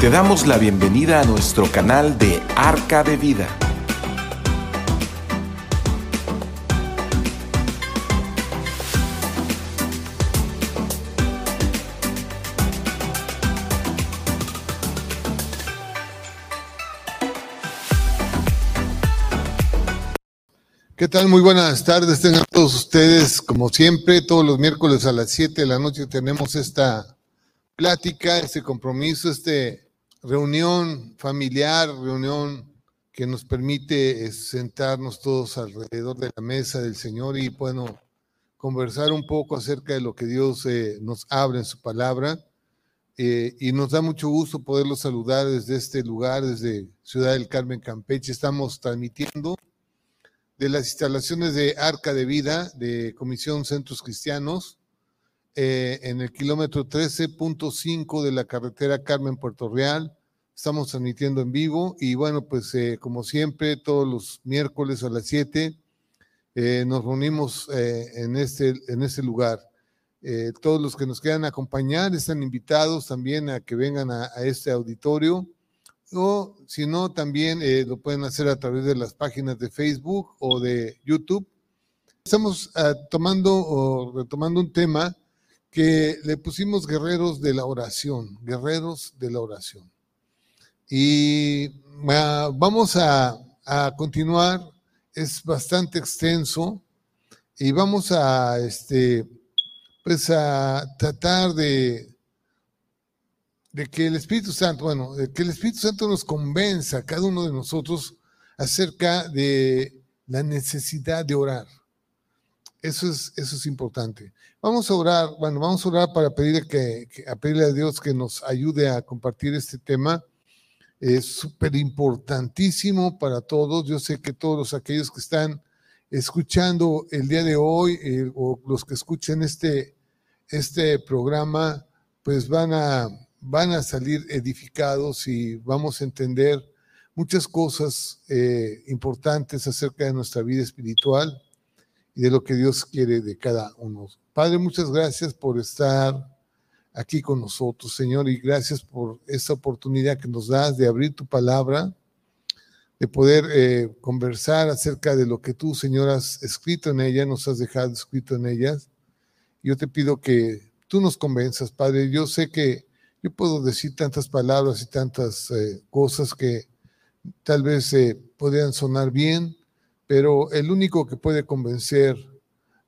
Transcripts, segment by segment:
Te damos la bienvenida a nuestro canal de Arca de Vida. ¿Qué tal? Muy buenas tardes, tengan todos ustedes. Como siempre, todos los miércoles a las 7 de la noche tenemos esta plática, este compromiso, este reunión familiar, reunión que nos permite eh, sentarnos todos alrededor de la mesa del Señor y, bueno, conversar un poco acerca de lo que Dios eh, nos abre en su palabra. Eh, y nos da mucho gusto poderlos saludar desde este lugar, desde Ciudad del Carmen, Campeche. Estamos transmitiendo de las instalaciones de Arca de Vida, de Comisión Centros Cristianos, en el kilómetro 13.5 de la carretera Carmen Puerto Real, Estamos transmitiendo en vivo y bueno, pues eh, como siempre, todos los miércoles a las 7 eh, nos reunimos eh, en, este, en este lugar. todos los que nos quieran acompañar están invitados también a que vengan a, este auditorio o si no, también lo pueden hacer a través de las páginas de Facebook o de YouTube. Estamos ah, tomando o retomando un tema que le pusimos guerreros de la oración, guerreros de la oración. Y ah, vamos a, continuar, es bastante extenso y vamos a, este, pues a tratar de, de que el Espíritu Santo, bueno, de que el Espíritu Santo nos convenza a cada uno de nosotros acerca de la necesidad de orar. Eso es, eso es importante. Vamos a orar, bueno, vamos a orar para pedirle que, a pedirle a Dios que nos ayude a compartir este tema es súper importantísimo para todos. Yo sé que todos aquellos que están escuchando el día de hoy eh, o los que escuchen este, este programa, pues van a, van a salir edificados y vamos a entender muchas cosas eh, importantes acerca de nuestra vida espiritual y de lo que Dios quiere de cada uno. Padre, muchas gracias por estar aquí con nosotros, Señor, y gracias por esta oportunidad que nos das de abrir tu palabra, de poder eh, conversar acerca de lo que tú, Señor, has escrito en ella, nos has dejado escrito en ellas. Yo te pido que tú nos convenzas, Padre. Yo sé que yo puedo decir tantas palabras y tantas eh, cosas que tal vez eh, podrían sonar bien, pero el único que puede convencer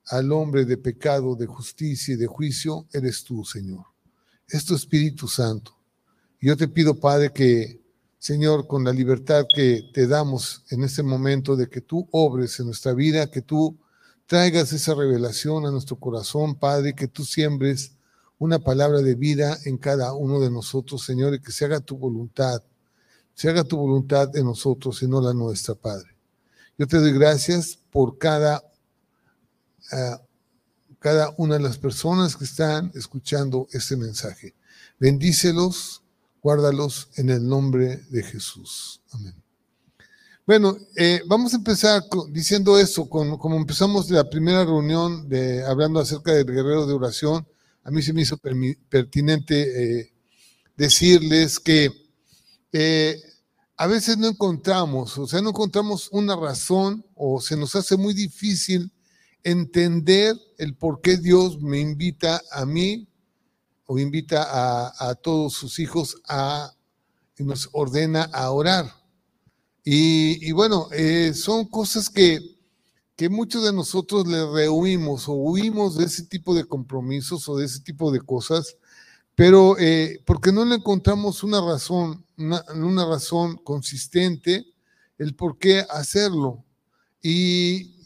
al hombre de pecado, de justicia y de juicio, eres tú, Señor es tu Espíritu Santo. Yo te pido, Padre, que, Señor, con la libertad que te damos en este momento de que tú obres en nuestra vida, que tú traigas esa revelación a nuestro corazón, Padre, que tú siembres una palabra de vida en cada uno de nosotros, Señor, y que se haga tu voluntad, se haga tu voluntad en nosotros y no la nuestra, Padre. Yo te doy gracias por cada ah, cada una de las personas que están escuchando este mensaje. Bendícelos, guárdalos en el nombre de Jesús. Amén. Bueno, eh, vamos a empezar diciendo eso, como empezamos la primera reunión hablando acerca del guerrero de oración, a mí se me hizo pertinente eh, decirles que eh, a veces no encontramos, o sea, no encontramos una razón o se nos hace muy difícil entender el por qué Dios me invita a mí o invita a, todos sus hijos a, y nos ordena a orar. Y, bueno, eh, son cosas que, que muchos de nosotros le rehuimos o huimos de ese tipo de compromisos o de ese tipo de cosas, pero eh, porque no le encontramos una razón, una, una razón consistente el por qué hacerlo. Y,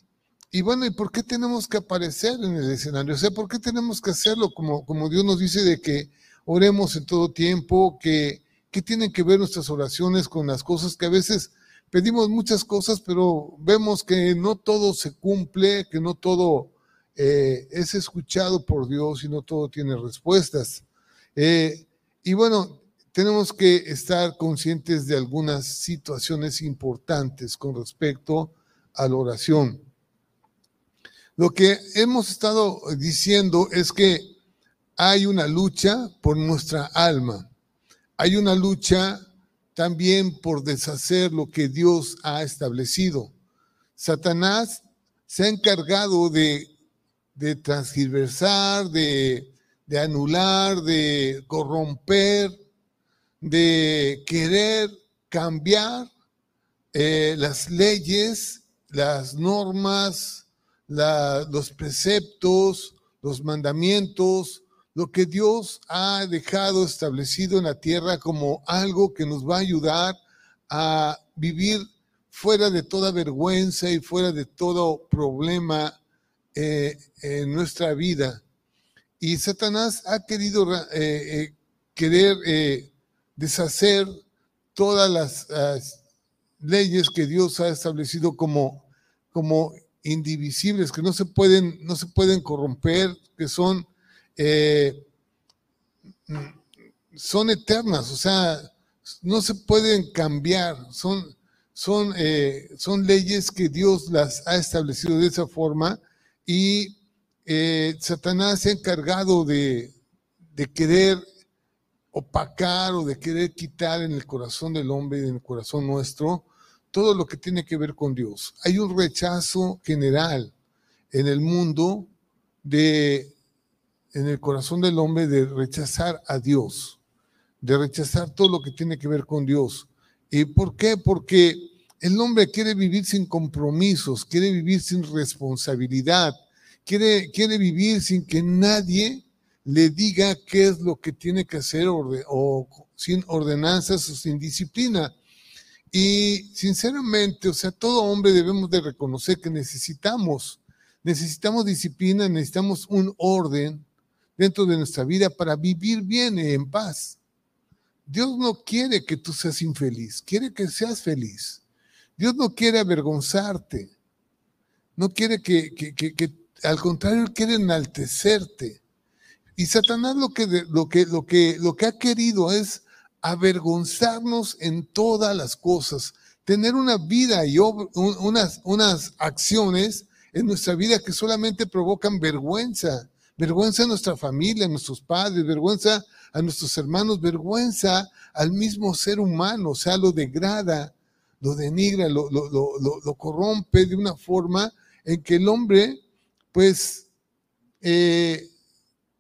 y bueno, ¿y por qué tenemos que aparecer en el escenario? O sea, ¿por qué tenemos que hacerlo como, como Dios nos dice de que oremos en todo tiempo, que, que tienen que ver nuestras oraciones con las cosas que a veces pedimos muchas cosas, pero vemos que no todo se cumple, que no todo eh, es escuchado por Dios y no todo tiene respuestas. Eh, y bueno, tenemos que estar conscientes de algunas situaciones importantes con respecto a la oración. Lo que hemos estado diciendo es que hay una lucha por nuestra alma. hay una lucha también por deshacer lo que Dios ha establecido. Satanás se ha encargado de, de transgiversar, de, anular, de corromper, de querer cambiar eh, las leyes, las normas, los preceptos, los mandamientos, lo que Dios ha dejado establecido en la tierra como algo que nos va a ayudar a vivir fuera de toda vergüenza y fuera de todo problema eh, en nuestra vida. Y Satanás ha querido eh, eh, querer deshacer todas las, leyes que Dios ha establecido como, como indivisibles, que no se pueden, no se pueden corromper, que son son eternas, o sea, no se pueden cambiar, son, son, eh, son leyes que Dios las ha establecido de esa forma y eh, Satanás se ha encargado de, de querer opacar o de querer quitar en el corazón del hombre y en el corazón nuestro todo lo que tiene que ver con Dios. Hay un rechazo general en el mundo en el corazón del hombre de rechazar a Dios, de rechazar todo lo que tiene que ver con Dios. ¿Y por qué? Porque el hombre quiere vivir sin compromisos, quiere vivir sin responsabilidad, quiere, quiere vivir sin que nadie le diga qué es lo que tiene que hacer o sin ordenanzas o sin disciplina. Y sinceramente, o sea, todo hombre debemos de reconocer que necesitamos, necesitamos disciplina, necesitamos un orden, dentro de nuestra vida para vivir bien y en paz. Dios no quiere que tú seas infeliz, quiere que seas feliz. Dios no quiere avergonzarte, no quiere que, que, al contrario, quiere enaltecerte. Y Satanás lo que, lo, que, lo, que, lo que ha querido es avergonzarnos en todas las cosas, tener una vida y unas, unas acciones en nuestra vida que solamente provocan vergüenza, vergüenza a nuestra familia, a nuestros padres, vergüenza a nuestros hermanos, vergüenza al mismo ser humano, o sea, lo degrada, lo denigra, lo, lo, corrompe de una forma en que el hombre, pues, eh,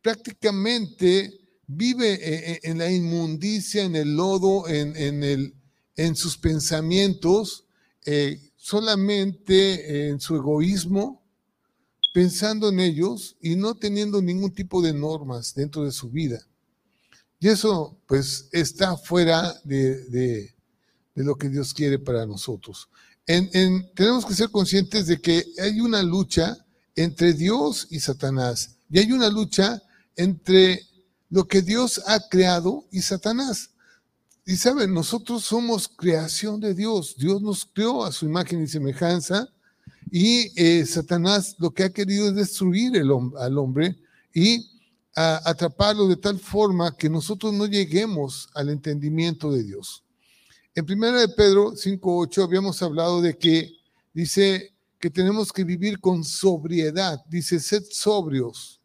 prácticamente vive eh, eh, en la inmundicia, en el lodo, en, el, en sus pensamientos, solamente en su egoísmo, pensando en ellos y no teniendo ningún tipo de normas dentro de su vida. Y eso pues está fuera de, lo que Dios quiere para nosotros. tenemos que ser conscientes de que hay una lucha entre Dios y Satanás y hay una lucha entre lo que Dios ha creado y Satanás. Y saben, nosotros somos creación de Dios. Dios nos creó a su imagen y semejanza y eh, Satanás lo que ha querido es destruir el, al hombre y atraparlo de tal forma que nosotros no lleguemos al entendimiento de Dios. En primera de Pedro 5.8 habíamos hablado de que dice que tenemos que vivir con sobriedad. Dice, sed sobrios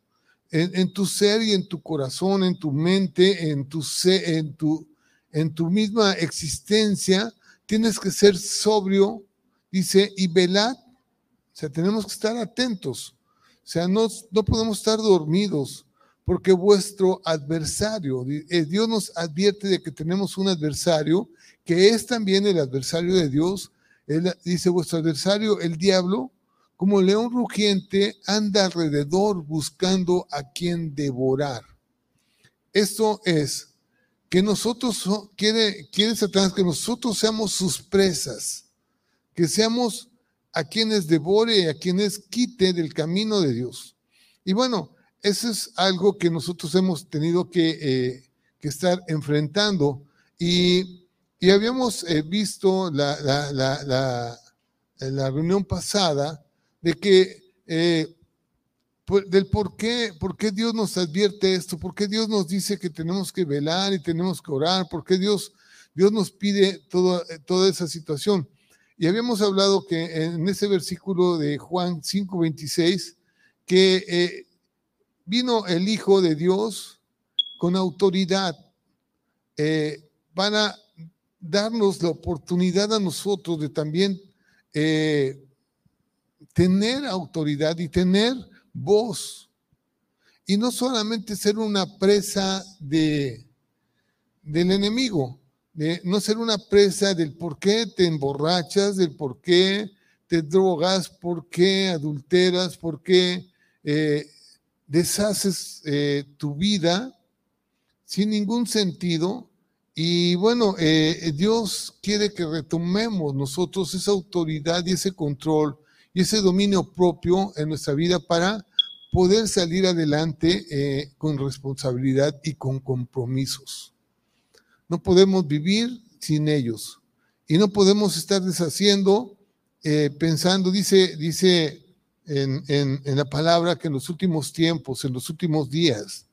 en, tu ser y en tu corazón, en tu mente, en tu, en tu, en tu misma existencia. Tienes que ser sobrio, dice, y velad o sea, tenemos que estar atentos. O sea, no, no podemos estar dormidos porque vuestro adversario, eh, Dios nos advierte de que tenemos un adversario que es también el adversario de Dios. Él dice, vuestro adversario, el diablo, como león rugiente, anda alrededor buscando a quien devorar. Esto es que nosotros, quiere, quiere Satanás que nosotros seamos sus presas, que seamos a quienes devore y a quienes quite del camino de Dios. Y bueno, eso es algo que nosotros hemos tenido que, eh, estar enfrentando. Y, habíamos eh, visto la, la, reunión pasada de que eh, del por qué, por qué Dios nos advierte esto, por qué Dios nos dice que tenemos que velar y tenemos que orar, por qué Dios, Dios nos pide toda esa situación. Y habíamos hablado que en ese versículo de Juan 5:26, que eh, vino el Hijo de Dios con autoridad eh, van a darnos la oportunidad a nosotros de también eh, tener autoridad y tener voz. Y no solamente ser una presa de, del enemigo, de no ser una presa del por qué te emborrachas, del por qué te drogas, por qué adulteras, por qué eh, deshaces eh, tu vida sin ningún sentido. Y bueno, eh, Dios quiere que retomemos nosotros esa autoridad y ese control y ese dominio propio en nuestra vida para poder salir adelante con responsabilidad y con compromisos. No podemos vivir sin ellos y no podemos estar deshaciendo, pensando, dice, dice en, la palabra que en los últimos tiempos, en los últimos días,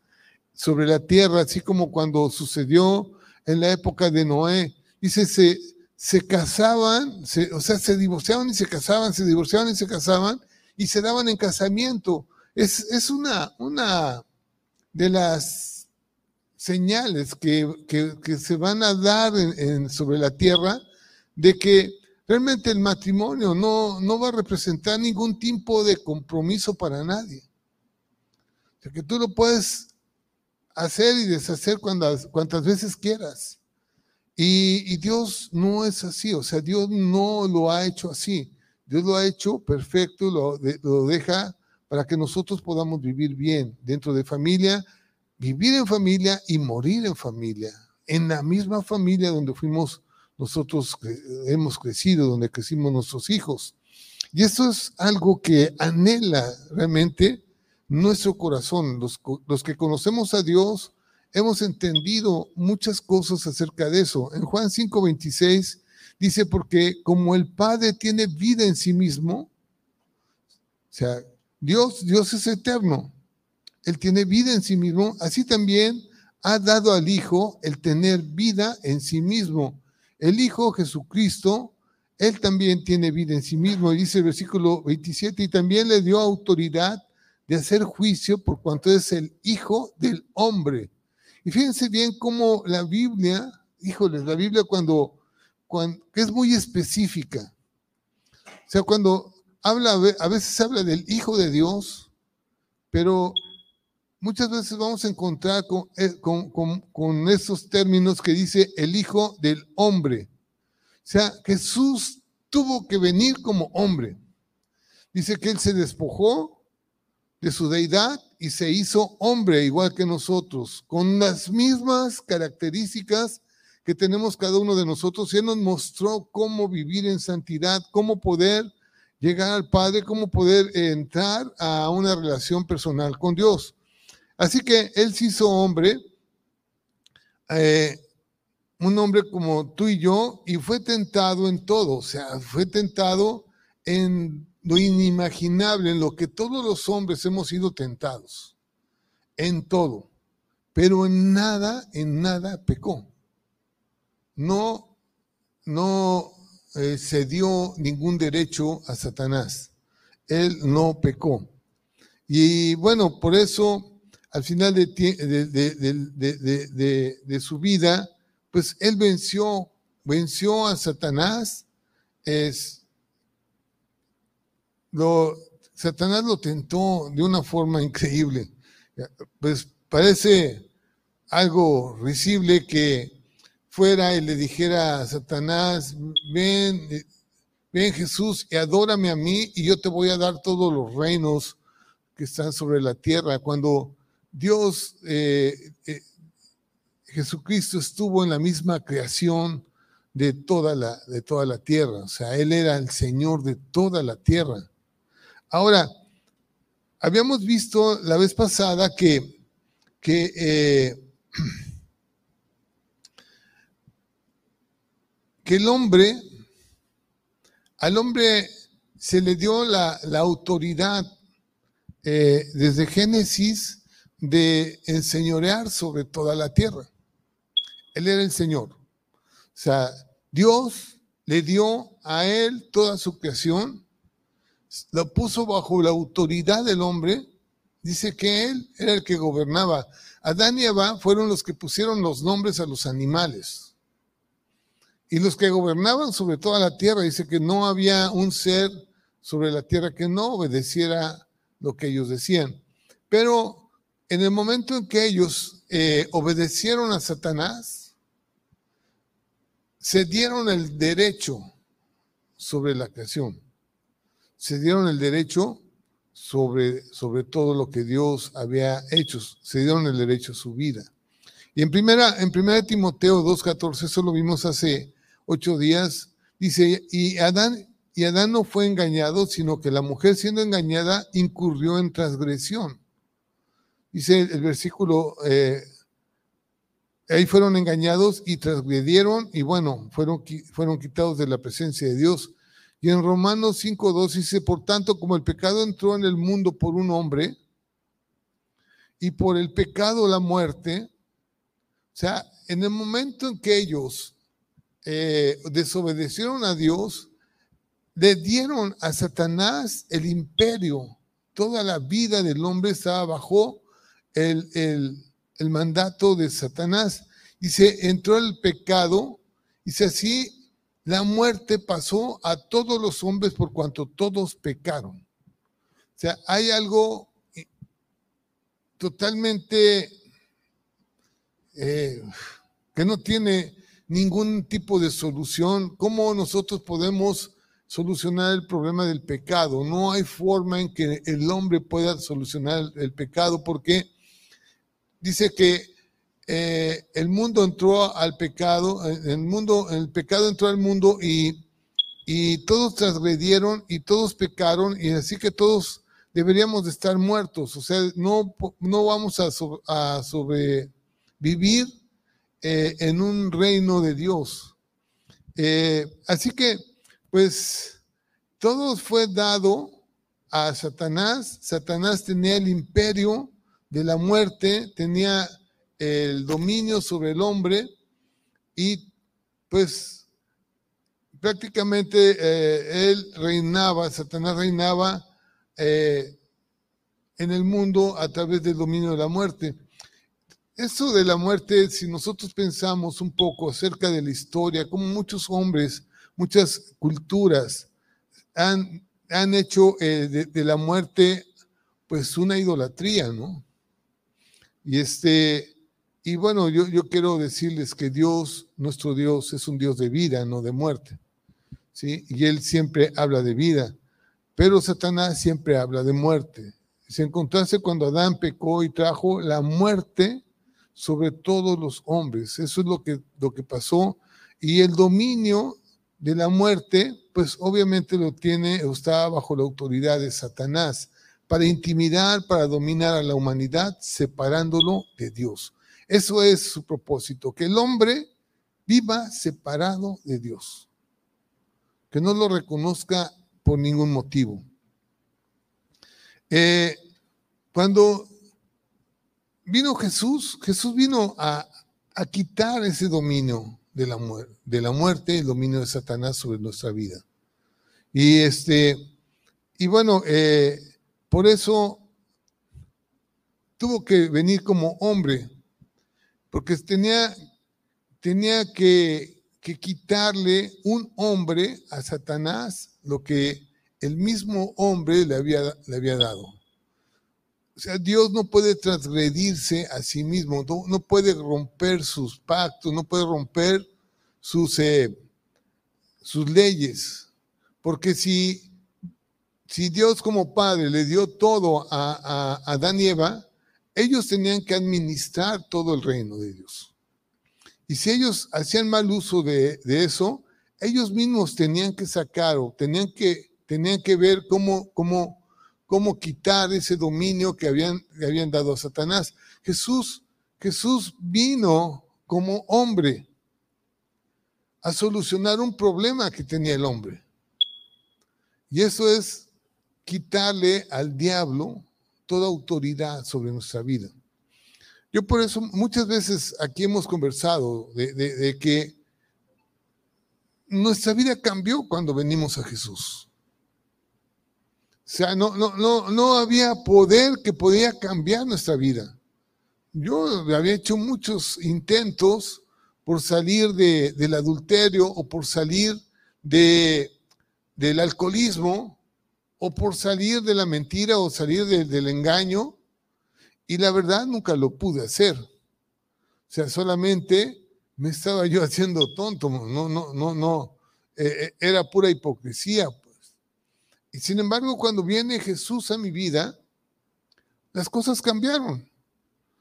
sobre la tierra, así como cuando sucedió en la época de Noé, dice, se, se casaban, o sea, se divorciaban y se casaban, se divorciaban y se casaban y se daban en casamiento. Es, es una, una de las señales que, que, se van a dar sobre la tierra de que Realmente el matrimonio no, no va a representar ningún tipo de compromiso para nadie. O sea, que tú lo puedes hacer y deshacer cuantas, cuantas veces quieras. Y, Dios no es así, o sea, Dios no lo ha hecho así. Dios lo ha hecho perfecto, lo, deja para que nosotros podamos vivir bien dentro de familia, vivir en familia y morir en familia, en la misma familia donde fuimos nosotros hemos crecido, donde crecimos nuestros hijos. Y eso es algo que anhela realmente nuestro corazón. Los, que conocemos a Dios hemos entendido muchas cosas acerca de eso. En Juan 5:26 dice, porque como el Padre tiene vida en sí mismo, o sea, Dios, Dios es eterno. Él tiene vida en sí mismo, así también ha dado al Hijo el tener vida en sí mismo. El Hijo Jesucristo, Él también tiene vida en sí mismo, dice el versículo 27, y también le dio autoridad de hacer juicio por cuanto es el Hijo del hombre. Y fíjense bien cómo la Biblia, híjoles, la Biblia cuando, cuando es muy específica. O sea, cuando habla, a veces habla del Hijo de Dios, pero muchas veces vamos a encontrar eh, con, esos términos que dice el Hijo del Hombre. O sea, Jesús tuvo que venir como hombre. Dice que Él se despojó de su deidad y se hizo hombre igual que nosotros, con las mismas características que tenemos cada uno de nosotros. Y Él nos mostró cómo vivir en santidad, cómo poder llegar al Padre, cómo poder entrar a una relación personal con Dios. Así que él se hizo hombre, eh, un hombre como tú y yo, y fue tentado en todo, o sea, fue tentado en lo inimaginable, en lo que todos los hombres hemos sido tentados, en todo, pero en nada, en nada pecó. No, no eh, se dio ningún derecho a Satanás. Él no pecó. Y bueno, por eso al final de, de, su vida, pues él venció, venció a Satanás. Es, lo, Satanás lo tentó de una forma increíble. Pues parece algo risible que fuera y le dijera a Satanás, ven, ven Jesús y adórame a mí y yo te voy a dar todos los reinos que están sobre la tierra. Cuando Dios, eh, eh, Jesucristo estuvo en la misma creación de toda, la, de toda la tierra, o sea, Él era el Señor de toda la tierra. Ahora, habíamos visto la vez pasada que, eh, que el hombre, al hombre se le dio la, autoridad desde Génesis de enseñorear sobre toda la tierra. Él era el Señor. O sea, Dios le dio a él toda su creación, lo puso bajo la autoridad del hombre, dice que él era el que gobernaba. Adán y Eva fueron los que pusieron los nombres a los animales. Y los que gobernaban sobre toda la tierra, dice que no había un ser sobre la tierra que no obedeciera lo que ellos decían. Pero en el momento en que ellos eh, obedecieron a Satanás, se dieron el derecho sobre la creación. Se dieron el derecho sobre, sobre todo lo que Dios había hecho. Se dieron el derecho a su vida. Y en primera, en primera Timoteo 2.14, eso lo vimos hace ocho días, dice, y Adán, y Adán no fue engañado, sino que la mujer siendo engañada incurrió en transgresión. Dice el versículo, eh, ahí fueron engañados y transgredieron y bueno, fueron, fueron quitados de la presencia de Dios. Y en Romanos 5.2 dice, por tanto, como el pecado entró en el mundo por un hombre y por el pecado la muerte, o sea, en el momento en que ellos eh, desobedecieron a Dios, le dieron a Satanás el imperio. Toda la vida del hombre estaba bajo el, el mandato de Satanás. Y se entró el pecado, y se así la muerte pasó a todos los hombres por cuanto todos pecaron. O sea, hay algo totalmente eh, que no tiene ningún tipo de solución. ¿Cómo nosotros podemos solucionar el problema del pecado? No hay forma en que el hombre pueda solucionar el pecado porque dice que eh, el mundo entró al pecado, eh, el mundo, el pecado entró al mundo y, y todos transgredieron y todos pecaron y así que todos deberíamos de estar muertos, o sea, no, no vamos a, sobrevivir eh, en un reino de Dios. así que, pues, todo fue dado a Satanás. Satanás tenía el imperio de la muerte, tenía el dominio sobre el hombre y pues prácticamente eh, él reinaba, Satanás reinaba eh, en el mundo a través del dominio de la muerte. Eso de la muerte, si nosotros pensamos un poco acerca de la historia, como muchos hombres, muchas culturas han, han hecho eh, de, de, la muerte pues una idolatría, ¿no? Y este, y bueno, yo, yo quiero decirles que Dios, nuestro Dios, es un Dios de vida, no de muerte. ¿sí? Y Él siempre habla de vida, pero Satanás siempre habla de muerte. Se encontrase cuando Adán pecó y trajo la muerte sobre todos los hombres. Eso es lo que, lo que pasó. Y el dominio de la muerte, pues obviamente lo tiene está bajo la autoridad de Satanás para intimidar, para dominar a la humanidad, separándolo de Dios. Eso es su propósito, que el hombre viva separado de Dios, que no lo reconozca por ningún motivo. Eh, cuando vino Jesús, Jesús vino a, quitar ese dominio de la, de la muerte, el dominio de Satanás sobre nuestra vida. Y este, y bueno, eh, por eso tuvo que venir como hombre porque tenía, tenía que, quitarle un hombre a Satanás lo que el mismo hombre le había, le había dado. O sea, Dios no puede transgredirse a sí mismo, no, puede romper sus pactos, no puede romper sus, eh, sus leyes. Porque si, si Dios como Padre le dio todo a, a Adán y Eva, ellos tenían que administrar todo el reino de Dios. Y si ellos hacían mal uso de, eso, ellos mismos tenían que sacar o tenían que, tenían que ver cómo, cómo, cómo quitar ese dominio que habían, habían dado a Satanás. Jesús, Jesús vino como hombre a solucionar un problema que tenía el hombre. Y eso es quitarle al diablo toda autoridad sobre nuestra vida. Yo por eso muchas veces aquí hemos conversado de, que nuestra vida cambió cuando venimos a Jesús. O sea, no, no, no, no había poder que podía cambiar nuestra vida. yo había hecho muchos intentos por salir del adulterio o por salir de, del alcoholismo o por salir de la mentira o salir del engaño y la verdad nunca lo pude hacer. O sea, solamente me estaba yo haciendo tonto, no, no, no, no, eh, eh, era pura hipocresía. Pues. Y sin embargo, cuando viene Jesús a mi vida, las cosas cambiaron.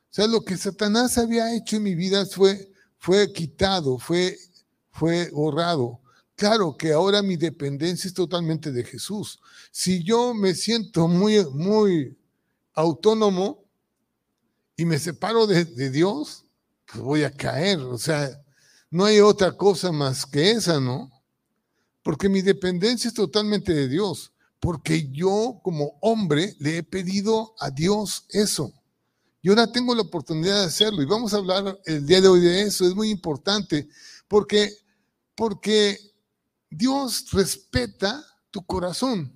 O sea, lo que Satanás había hecho en mi vida fue, fue quitado, fue, fue borrado. Claro que ahora mi dependencia es totalmente de Jesús. Si yo me siento muy, muy autónomo y me separo de, Dios, pues voy a caer. O sea, no hay otra cosa más que esa, ¿no? Porque mi dependencia es totalmente de Dios. Porque yo como hombre le he pedido a Dios eso. Y ahora tengo la oportunidad de hacerlo. Y vamos a hablar el día de hoy de eso. Es muy importante porque, porque Dios respeta tu corazón.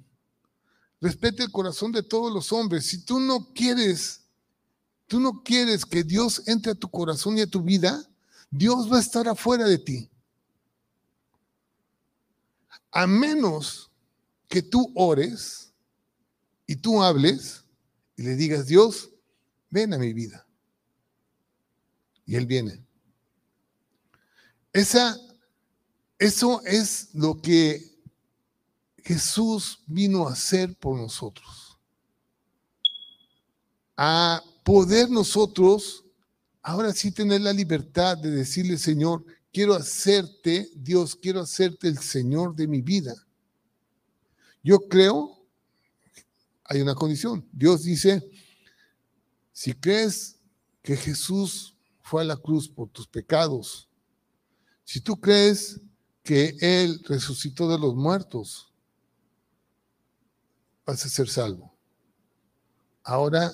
Respeta el corazón de todos los hombres. Si tú no quieres, tú no quieres que Dios entre a tu corazón y a tu vida, Dios va a estar afuera de ti. A menos que tú ores y tú hables y le digas, Dios, ven a mi vida. Y Él viene. Esa, eso es lo que Jesús vino a hacer por nosotros. A poder nosotros, ahora sí tener la libertad de decirle, Señor, quiero hacerte, Dios, quiero hacerte el Señor de mi vida. Yo creo, hay una condición. Dios dice, si crees que Jesús fue a la cruz por tus pecados, si tú crees que Él resucitó de los muertos, vas a ser salvo. Ahora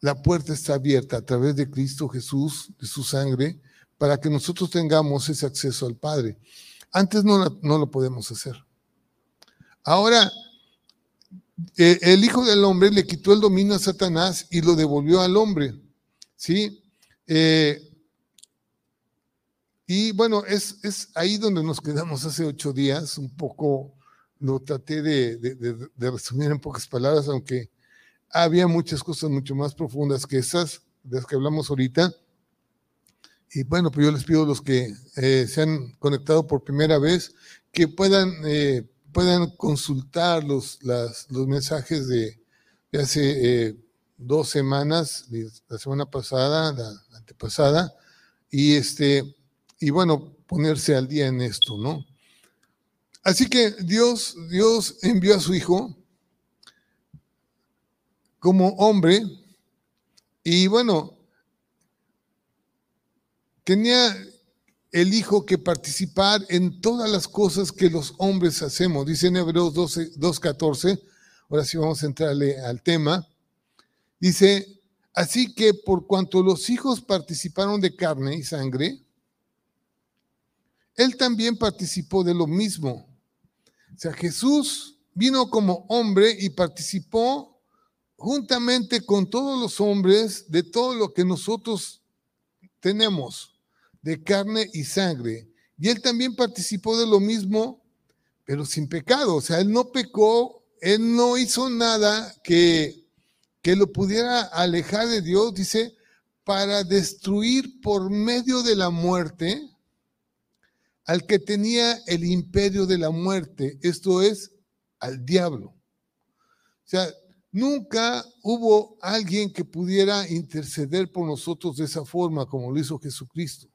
la puerta está abierta a través de Cristo Jesús, de su sangre, para que nosotros tengamos ese acceso al Padre. Antes no, no lo podemos hacer. Ahora, eh, el Hijo del Hombre le quitó el dominio a Satanás y lo devolvió al hombre. ¿Sí? Eh, y bueno, es, es, ahí donde nos quedamos hace ocho días. Un poco lo traté de, de, resumir en pocas palabras, aunque había muchas cosas mucho más profundas que esas, de las que hablamos ahorita. Y bueno, pues yo les pido a los que eh, se han conectado por primera vez que puedan puedan consultar los, los mensajes de, hace eh, dos semanas, la semana pasada, la antepasada, y, este, y bueno, ponerse al día en esto, ¿no? Así que Dios, Dios envió a su Hijo como hombre y bueno, tenía el Hijo que participar en todas las cosas que los hombres hacemos. Dice en Hebreos 2.14, ahora sí vamos a entrarle al tema. Dice, así que por cuanto los hijos participaron de carne y sangre, él también participó de lo mismo. O sea, Jesús vino como hombre y participó juntamente con todos los hombres de todo lo que nosotros tenemos de carne y sangre. Y él también participó de lo mismo, pero sin pecado. O sea, él no pecó, él no hizo nada que, que lo pudiera alejar de Dios, dice, para destruir por medio de la muerte al que tenía el imperio de la muerte, esto es, al diablo. O sea, nunca hubo alguien que pudiera interceder por nosotros de esa forma como lo hizo Jesucristo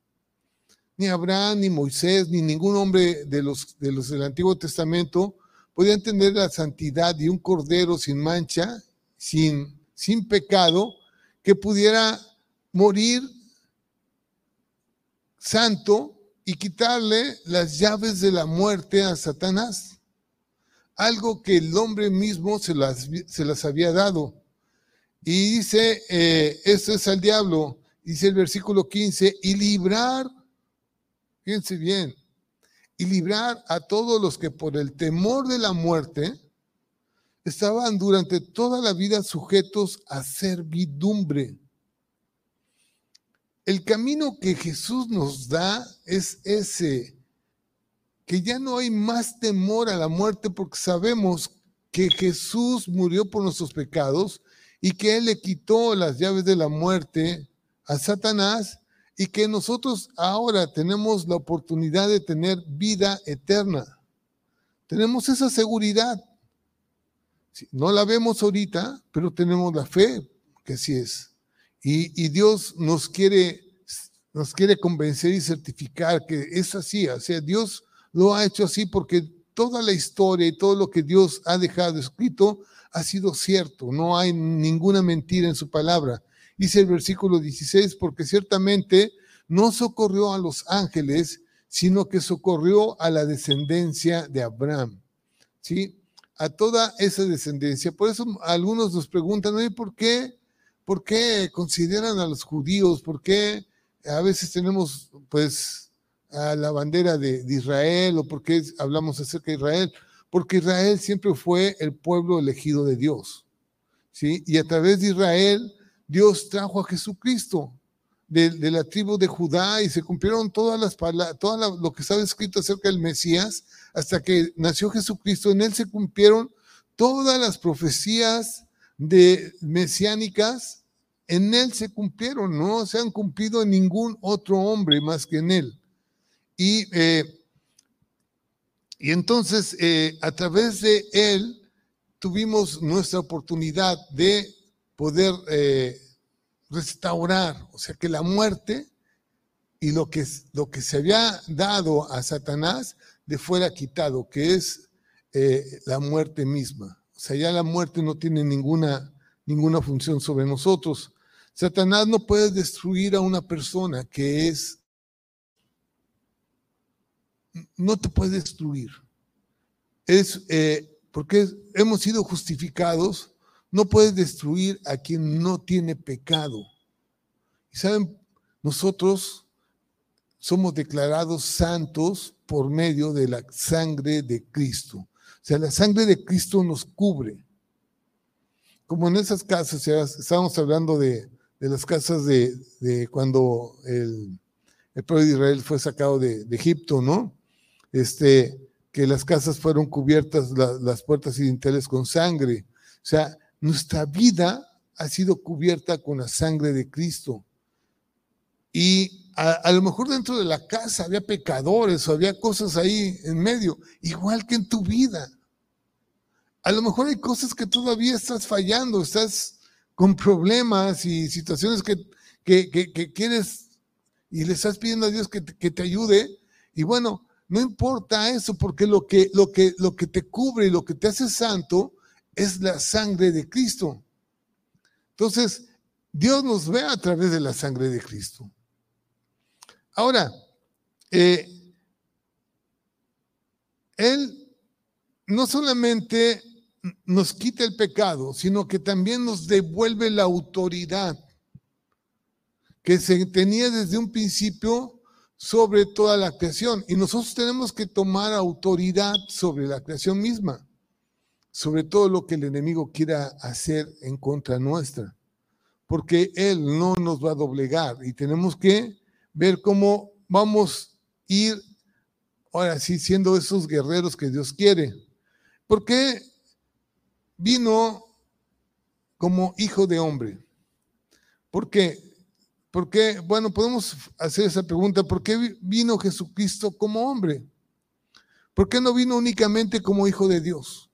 ni Abraham, ni Moisés, ni ningún hombre de los, de los del Antiguo Testamento podían tener la santidad de un cordero sin mancha, sin, sin pecado, que pudiera morir santo y quitarle las llaves de la muerte a Satanás. Algo que el hombre mismo se las, se las había dado. Y dice, eh, esto es al diablo, dice el versículo 15, y librar fíjense bien, y librar a todos los que por el temor de la muerte estaban durante toda la vida sujetos a servidumbre. El camino que Jesús nos da es ese, que ya no hay más temor a la muerte porque sabemos que Jesús murió por nuestros pecados y que Él le quitó las llaves de la muerte a Satanás y que nosotros ahora tenemos la oportunidad de tener vida eterna. Tenemos esa seguridad. No la vemos ahorita, pero tenemos la fe que así es. Y, Dios nos quiere, nos quiere convencer y certificar que es así. O sea, Dios lo ha hecho así porque toda la historia y todo lo que Dios ha dejado escrito ha sido cierto. No hay ninguna mentira en su palabra. Dice el versículo 16, porque ciertamente no socorrió a los ángeles, sino que socorrió a la descendencia de Abraham. ¿Sí? A toda esa descendencia. Por eso algunos nos preguntan, ¿por qué? ¿Por qué consideran a los judíos? ¿Por qué a veces tenemos, pues, a la bandera de, de Israel o por qué hablamos acerca de Israel? Porque Israel siempre fue el pueblo elegido de Dios. ¿Sí? Y a través de Israel Dios trajo a Jesucristo de, la tribu de Judá y se cumplieron todas las palabras, todo lo que estaba escrito acerca del Mesías, hasta que nació Jesucristo. En él se cumplieron todas las profecías de mesiánicas, en él se cumplieron, no se han cumplido en ningún otro hombre más que en él. Y, eh, y entonces, eh, a través de él, tuvimos nuestra oportunidad de poder eh, restaurar, o sea, que la muerte y lo que, lo que se había dado a Satanás le fuera quitado, que es la muerte misma. Sea, ya la muerte no tiene ninguna, ninguna función sobre nosotros. Satanás no puede destruir a una persona que es, no te puede destruir. Es eh, porque hemos sido justificados no puedes destruir a quien no tiene pecado. Y saben, nosotros somos declarados santos por medio de la sangre de Cristo. O sea, la sangre de Cristo nos cubre. Como en esas casas, ya estábamos hablando de, las casas de, cuando el, pueblo de Israel fue sacado de, Egipto, ¿no? Este, que las casas fueron cubiertas, las puertas y dinteles con sangre. O sea, nuestra vida ha sido cubierta con la sangre de Cristo. Y a, lo mejor dentro de la casa había pecadores o había cosas ahí en medio, igual que en tu vida. A lo mejor hay cosas que todavía estás fallando, estás con problemas y situaciones que, que, quieres y le estás pidiendo a Dios que te, que te ayude. Y bueno, no importa eso, porque lo que, lo, que, lo que te cubre y lo que te hace santo es la sangre de Cristo. Entonces, Dios nos ve a través de la sangre de Cristo. Ahora, eh, Él no solamente nos quita el pecado, sino que también nos devuelve la autoridad que se tenía desde un principio sobre toda la creación. Y nosotros tenemos que tomar autoridad sobre la creación misma sobre todo lo que el enemigo quiera hacer en contra nuestra, porque él no nos va a doblegar y tenemos que ver cómo vamos a ir, ahora sí, siendo esos guerreros que Dios quiere. Porque vino como hijo de hombre. ¿Por qué? Porque, bueno, podemos hacer esa pregunta, ¿por qué vino Jesucristo como hombre? ¿Por qué no vino únicamente como hijo de Dios?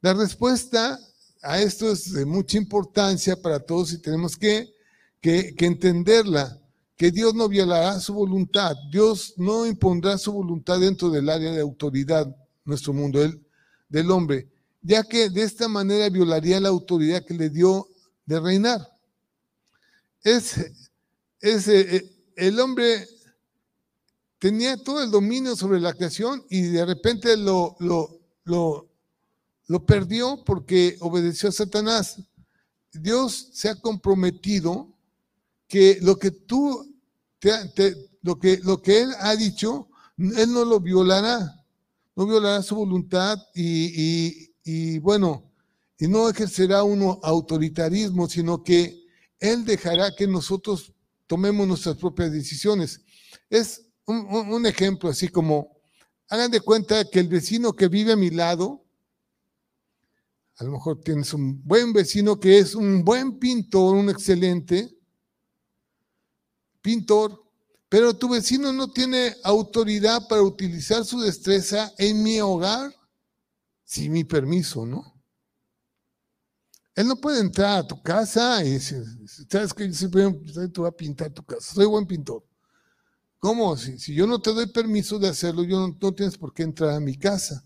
La respuesta a esto es de mucha importancia para todos y tenemos que, entenderla, que Dios no violará su voluntad, Dios no impondrá su voluntad dentro del área de autoridad, nuestro mundo, el, del hombre, ya que de esta manera violaría la autoridad que le dio de reinar. Es, es eh, el hombre tenía todo el dominio sobre la creación y de repente lo, lo lo perdió porque obedeció a Satanás. Dios se ha comprometido que lo que tú, lo, que, lo que Él ha dicho, Él no lo violará, no violará su voluntad y, y bueno, y no ejercerá un autoritarismo, sino que Él dejará que nosotros tomemos nuestras propias decisiones. Es un, ejemplo así como, hagan de cuenta que el vecino que vive a mi lado, a lo mejor tienes un buen vecino que es un buen pintor, un excelente pintor, pero tu vecino no tiene autoridad para utilizar su destreza en mi hogar sin mi permiso, ¿no? Él no puede entrar a tu casa y decir, ¿sabes que Yo te voy a pintar tu casa, soy buen pintor. ¿Cómo? Si, si yo no te doy permiso de hacerlo, yo no, no, tienes por qué entrar a mi casa.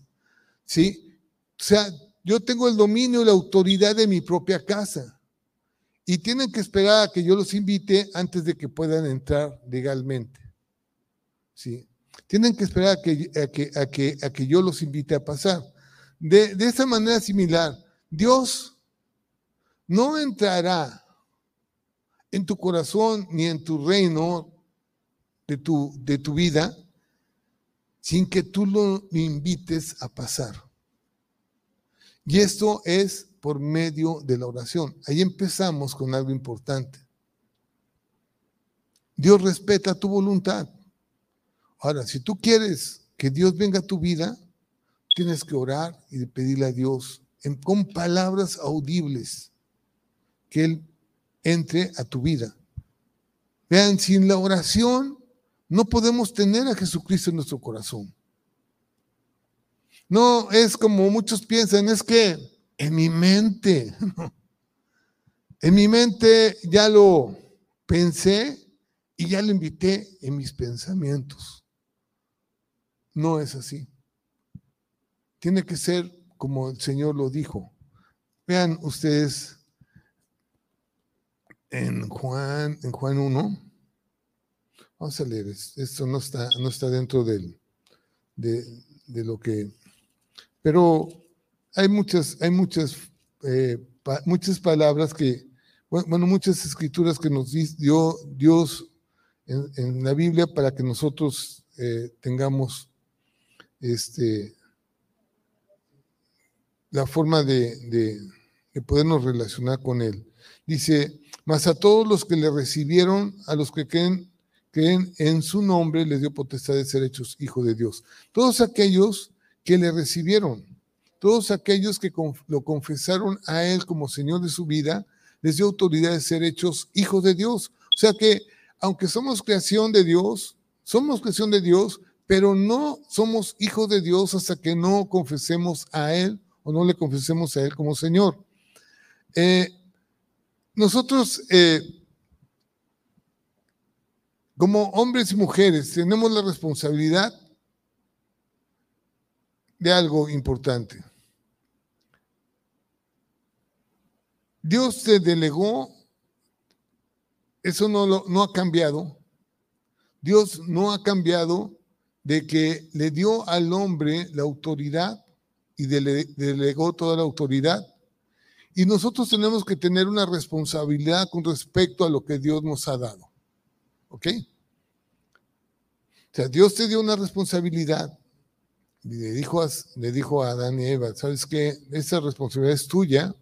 ¿Sí? O sea, yo tengo el dominio y la autoridad de mi propia casa. Y tienen que esperar a que yo los invite antes de que puedan entrar legalmente. ¿Sí? Tienen que esperar a que, a que, a que, a que yo los invite a pasar. De, de esa manera similar, Dios no entrará en tu corazón ni en tu reino de tu, de tu vida sin que tú lo invites a pasar. Y esto es por medio de la oración. Ahí empezamos con algo importante. Dios respeta tu voluntad. Ahora, si tú quieres que Dios venga a tu vida, tienes que orar y pedirle a Dios en, con palabras audibles que Él entre a tu vida. Vean, sin la oración no podemos tener a Jesucristo en nuestro corazón. No es como muchos piensan, es que en mi mente, en mi mente ya lo pensé y ya lo invité en mis pensamientos. No es así. Tiene que ser como el Señor lo dijo. Vean ustedes en Juan, en Juan 1. Vamos a leer, esto no está, no está dentro del, de, lo que... Pero hay muchas, hay muchas, eh, muchas palabras que, bueno, muchas escrituras que nos dio Dios en, la Biblia para que nosotros eh, tengamos este, la forma de, de, de podernos relacionar con Él. Dice, mas a todos los que le recibieron, a los que creen, creen en su nombre, les dio potestad de ser hechos hijos de Dios. Todos aquellos que le recibieron, todos aquellos que lo confesaron a Él como Señor de su vida, les dio autoridad de ser hechos hijos de Dios. O sea que, aunque somos creación de Dios, somos creación de Dios, pero no somos hijos de Dios hasta que no confesemos a Él o no le confesemos a Él como Señor. Eh, nosotros, eh, como hombres y mujeres, tenemos la responsabilidad de algo importante. Dios te delegó, eso no, no ha cambiado. Dios no ha cambiado de que le dio al hombre la autoridad y delegó toda la autoridad y nosotros tenemos que tener una responsabilidad con respecto a lo que Dios nos ha dado. ¿Ok? O sea, Dios te dio una responsabilidad. Le dijo a, le dijo a Adán y Eva, ¿sabes qué? Esa responsabilidad es tuya.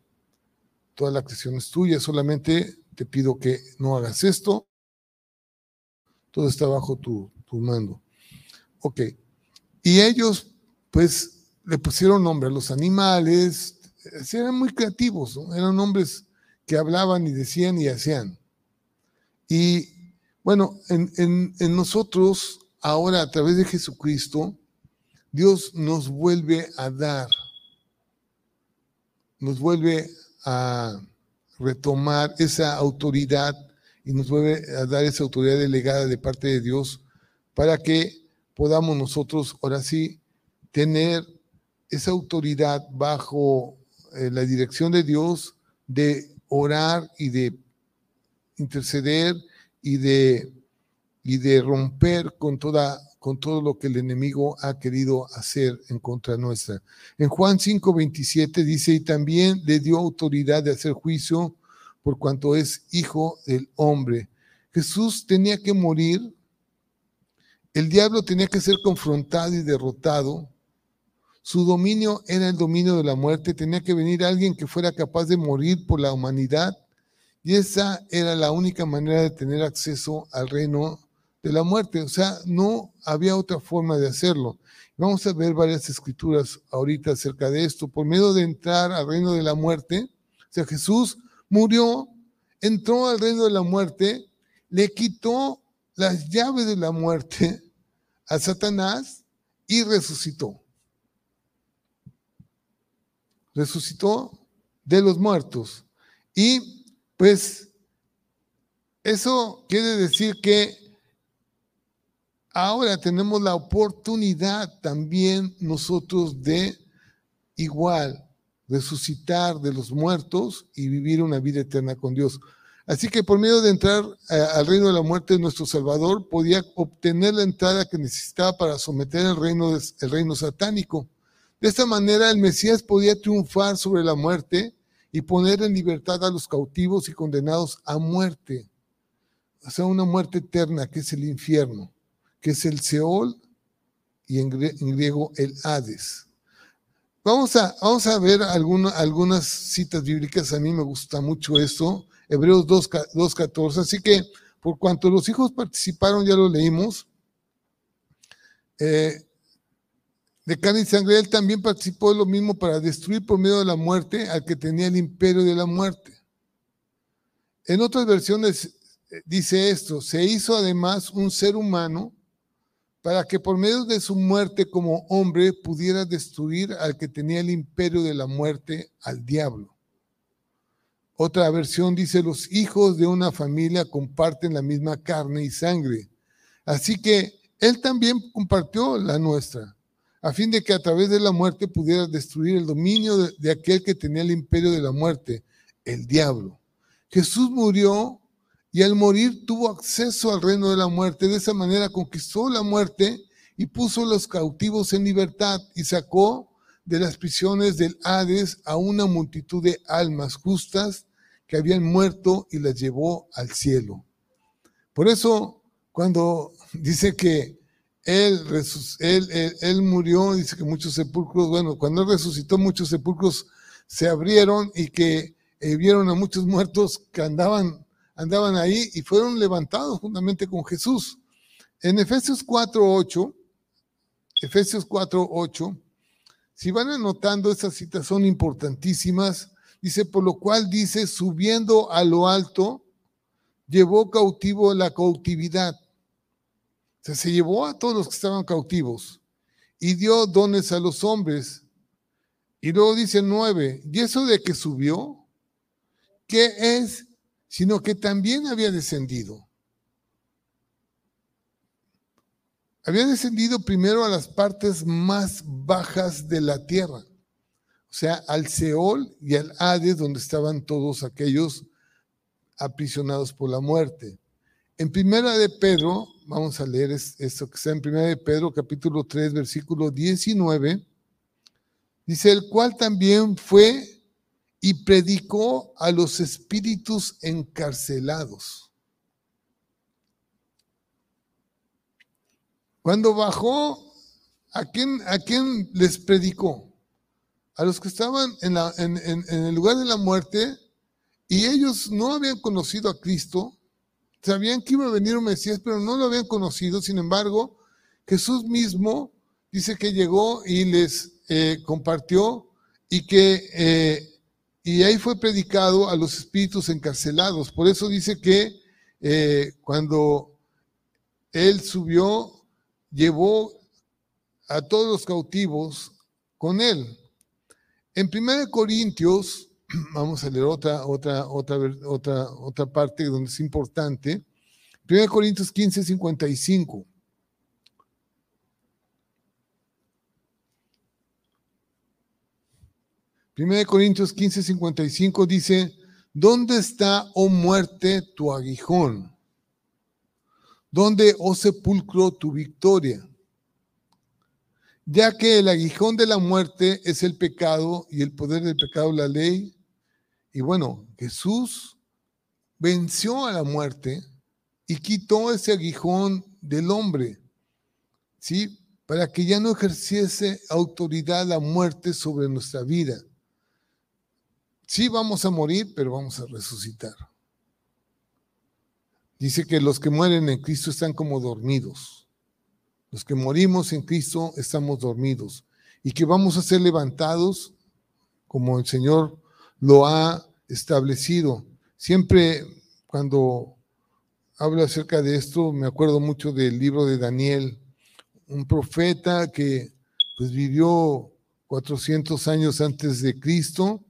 Toda la creación es tuya. Solamente te pido que no hagas esto. Todo está bajo tu, tu mando. Ok. Y ellos, pues, le pusieron nombre a los animales, eran muy creativos, eran hombres que hablaban y decían y hacían. Y bueno, en, nosotros, ahora a través de Jesucristo, Dios nos vuelve a dar, nos vuelve a retomar esa autoridad y nos vuelve a dar esa autoridad delegada de parte de Dios para que podamos nosotros ahora sí tener esa autoridad bajo eh, la dirección de Dios de orar y de interceder y de, y de romper con, toda, con todo lo que el enemigo ha querido hacer en contra nuestra. En Juan 5, 27 dice, y también le dio autoridad de hacer juicio por cuanto es hijo del hombre. Jesús tenía que morir, el diablo tenía que ser confrontado y derrotado, su dominio era el dominio de la muerte. Tenía que venir alguien que fuera capaz de morir por la humanidad Y esa era la única manera de tener acceso al reino de la muerte. O sea, no había otra forma de hacerlo. Vamos a ver varias escrituras ahorita acerca de esto. Por medio de entrar al reino de la muerte, o sea, Jesús murió, entró al reino de la muerte, le quitó las llaves de la muerte a Satanás y resucitó. Resucitó de los muertos. Y pues eso quiere decir que ahora tenemos la oportunidad también nosotros de igual resucitar de los muertos y vivir una vida eterna con Dios. Así que por medio de entrar eh, al reino de la muerte, nuestro Salvador podía obtener la entrada que necesitaba para someter el reino, el reino satánico. De esta manera, el Mesías podía triunfar sobre la muerte y poner en libertad a los cautivos y condenados a muerte. O sea, una muerte eterna, que es el infierno, que es el Seol y en griego el Hades. Vamos a, vamos a ver algunas citas bíblicas. A mí me gusta mucho esto. Hebreos 2.14. Así que por cuanto los hijos participaron, ya lo leímos, eh, de carne y sangre, él también participó de lo mismo para destruir por medio de la muerte al que tenía el imperio de la muerte. En otras versiones eh, dice esto, se hizo además un ser humano para que por medio de su muerte como hombre pudiera destruir al que tenía el imperio de la muerte, al diablo otra versión dice, los hijos de una familia comparten la misma carne y sangre. Así que Él también compartió la nuestra, a fin de que a través de la muerte pudiera destruir el dominio de, aquel que tenía el imperio de la muerte, el diablo. Jesús murió y al morir tuvo acceso al reino de la muerte. De esa manera conquistó la muerte y puso a los cautivos en libertad y sacó de las prisiones del Hades a una multitud de almas justas que habían muerto y las llevó al cielo. Por eso, cuando dice que él, él, él, murió, dice que muchos sepulcros, bueno, cuando él resucitó, muchos sepulcros se abrieron y que eh, vieron a muchos muertos que andaban, andaban ahí y fueron levantados juntamente con Jesús. En Efesios 4.8, Efesios 4.8, si van anotando, estas citas son importantísimas. Dice, por lo cual dice, subiendo a lo alto, llevó cautivo la cautividad. O sea, se llevó a todos los que estaban cautivos y dio dones a los hombres. Y luego dice nueve, y eso de que subió, ¿qué es? Sino que también había descendido. había descendido primero a las partes más bajas de la tierra, o sea, al Seol y al Hades, donde estaban todos aquellos aprisionados por la muerte. En primera de Pedro, vamos a leer esto que está en primera de Pedro, capítulo 3, versículo 19, dice, el cual también fue y predicó a los espíritus encarcelados Cuando bajó, ¿a quién, les predicó? A los que estaban en, el lugar de la muerte y ellos no habían conocido a Cristo, sabían que iba a venir un Mesías, pero no lo habían conocido. Sin embargo, Jesús mismo dice que llegó y les eh, compartió y que eh, y ahí fue predicado a los espíritus encarcelados. Por eso dice que eh, cuando él subió llevó a todos los cautivos con él. En 1 Corintios, vamos a leer otra, otra, otra, otra, otra parte donde es importante. 1 Corintios 15, 55. De Corintios 15, 55 dice, ¿dónde está, oh muerte, tu aguijón? ¿Dónde, oh sepulcro, tu victoria? Ya que el aguijón de la muerte es el pecado y el poder del pecado la ley. Y bueno, Jesús venció a la muerte y quitó ese aguijón del hombre, ¿sí? Para que ya no ejerciese autoridad la muerte sobre nuestra vida. Sí vamos a morir, pero vamos a resucitar. Dice que los que mueren en Cristo están como dormidos. Los que morimos en Cristo estamos dormidos y que vamos a ser levantados como el Señor lo ha establecido. Siempre cuando hablo acerca de esto, me acuerdo mucho del libro de Daniel, un profeta que pues vivió 400 años antes de Cristo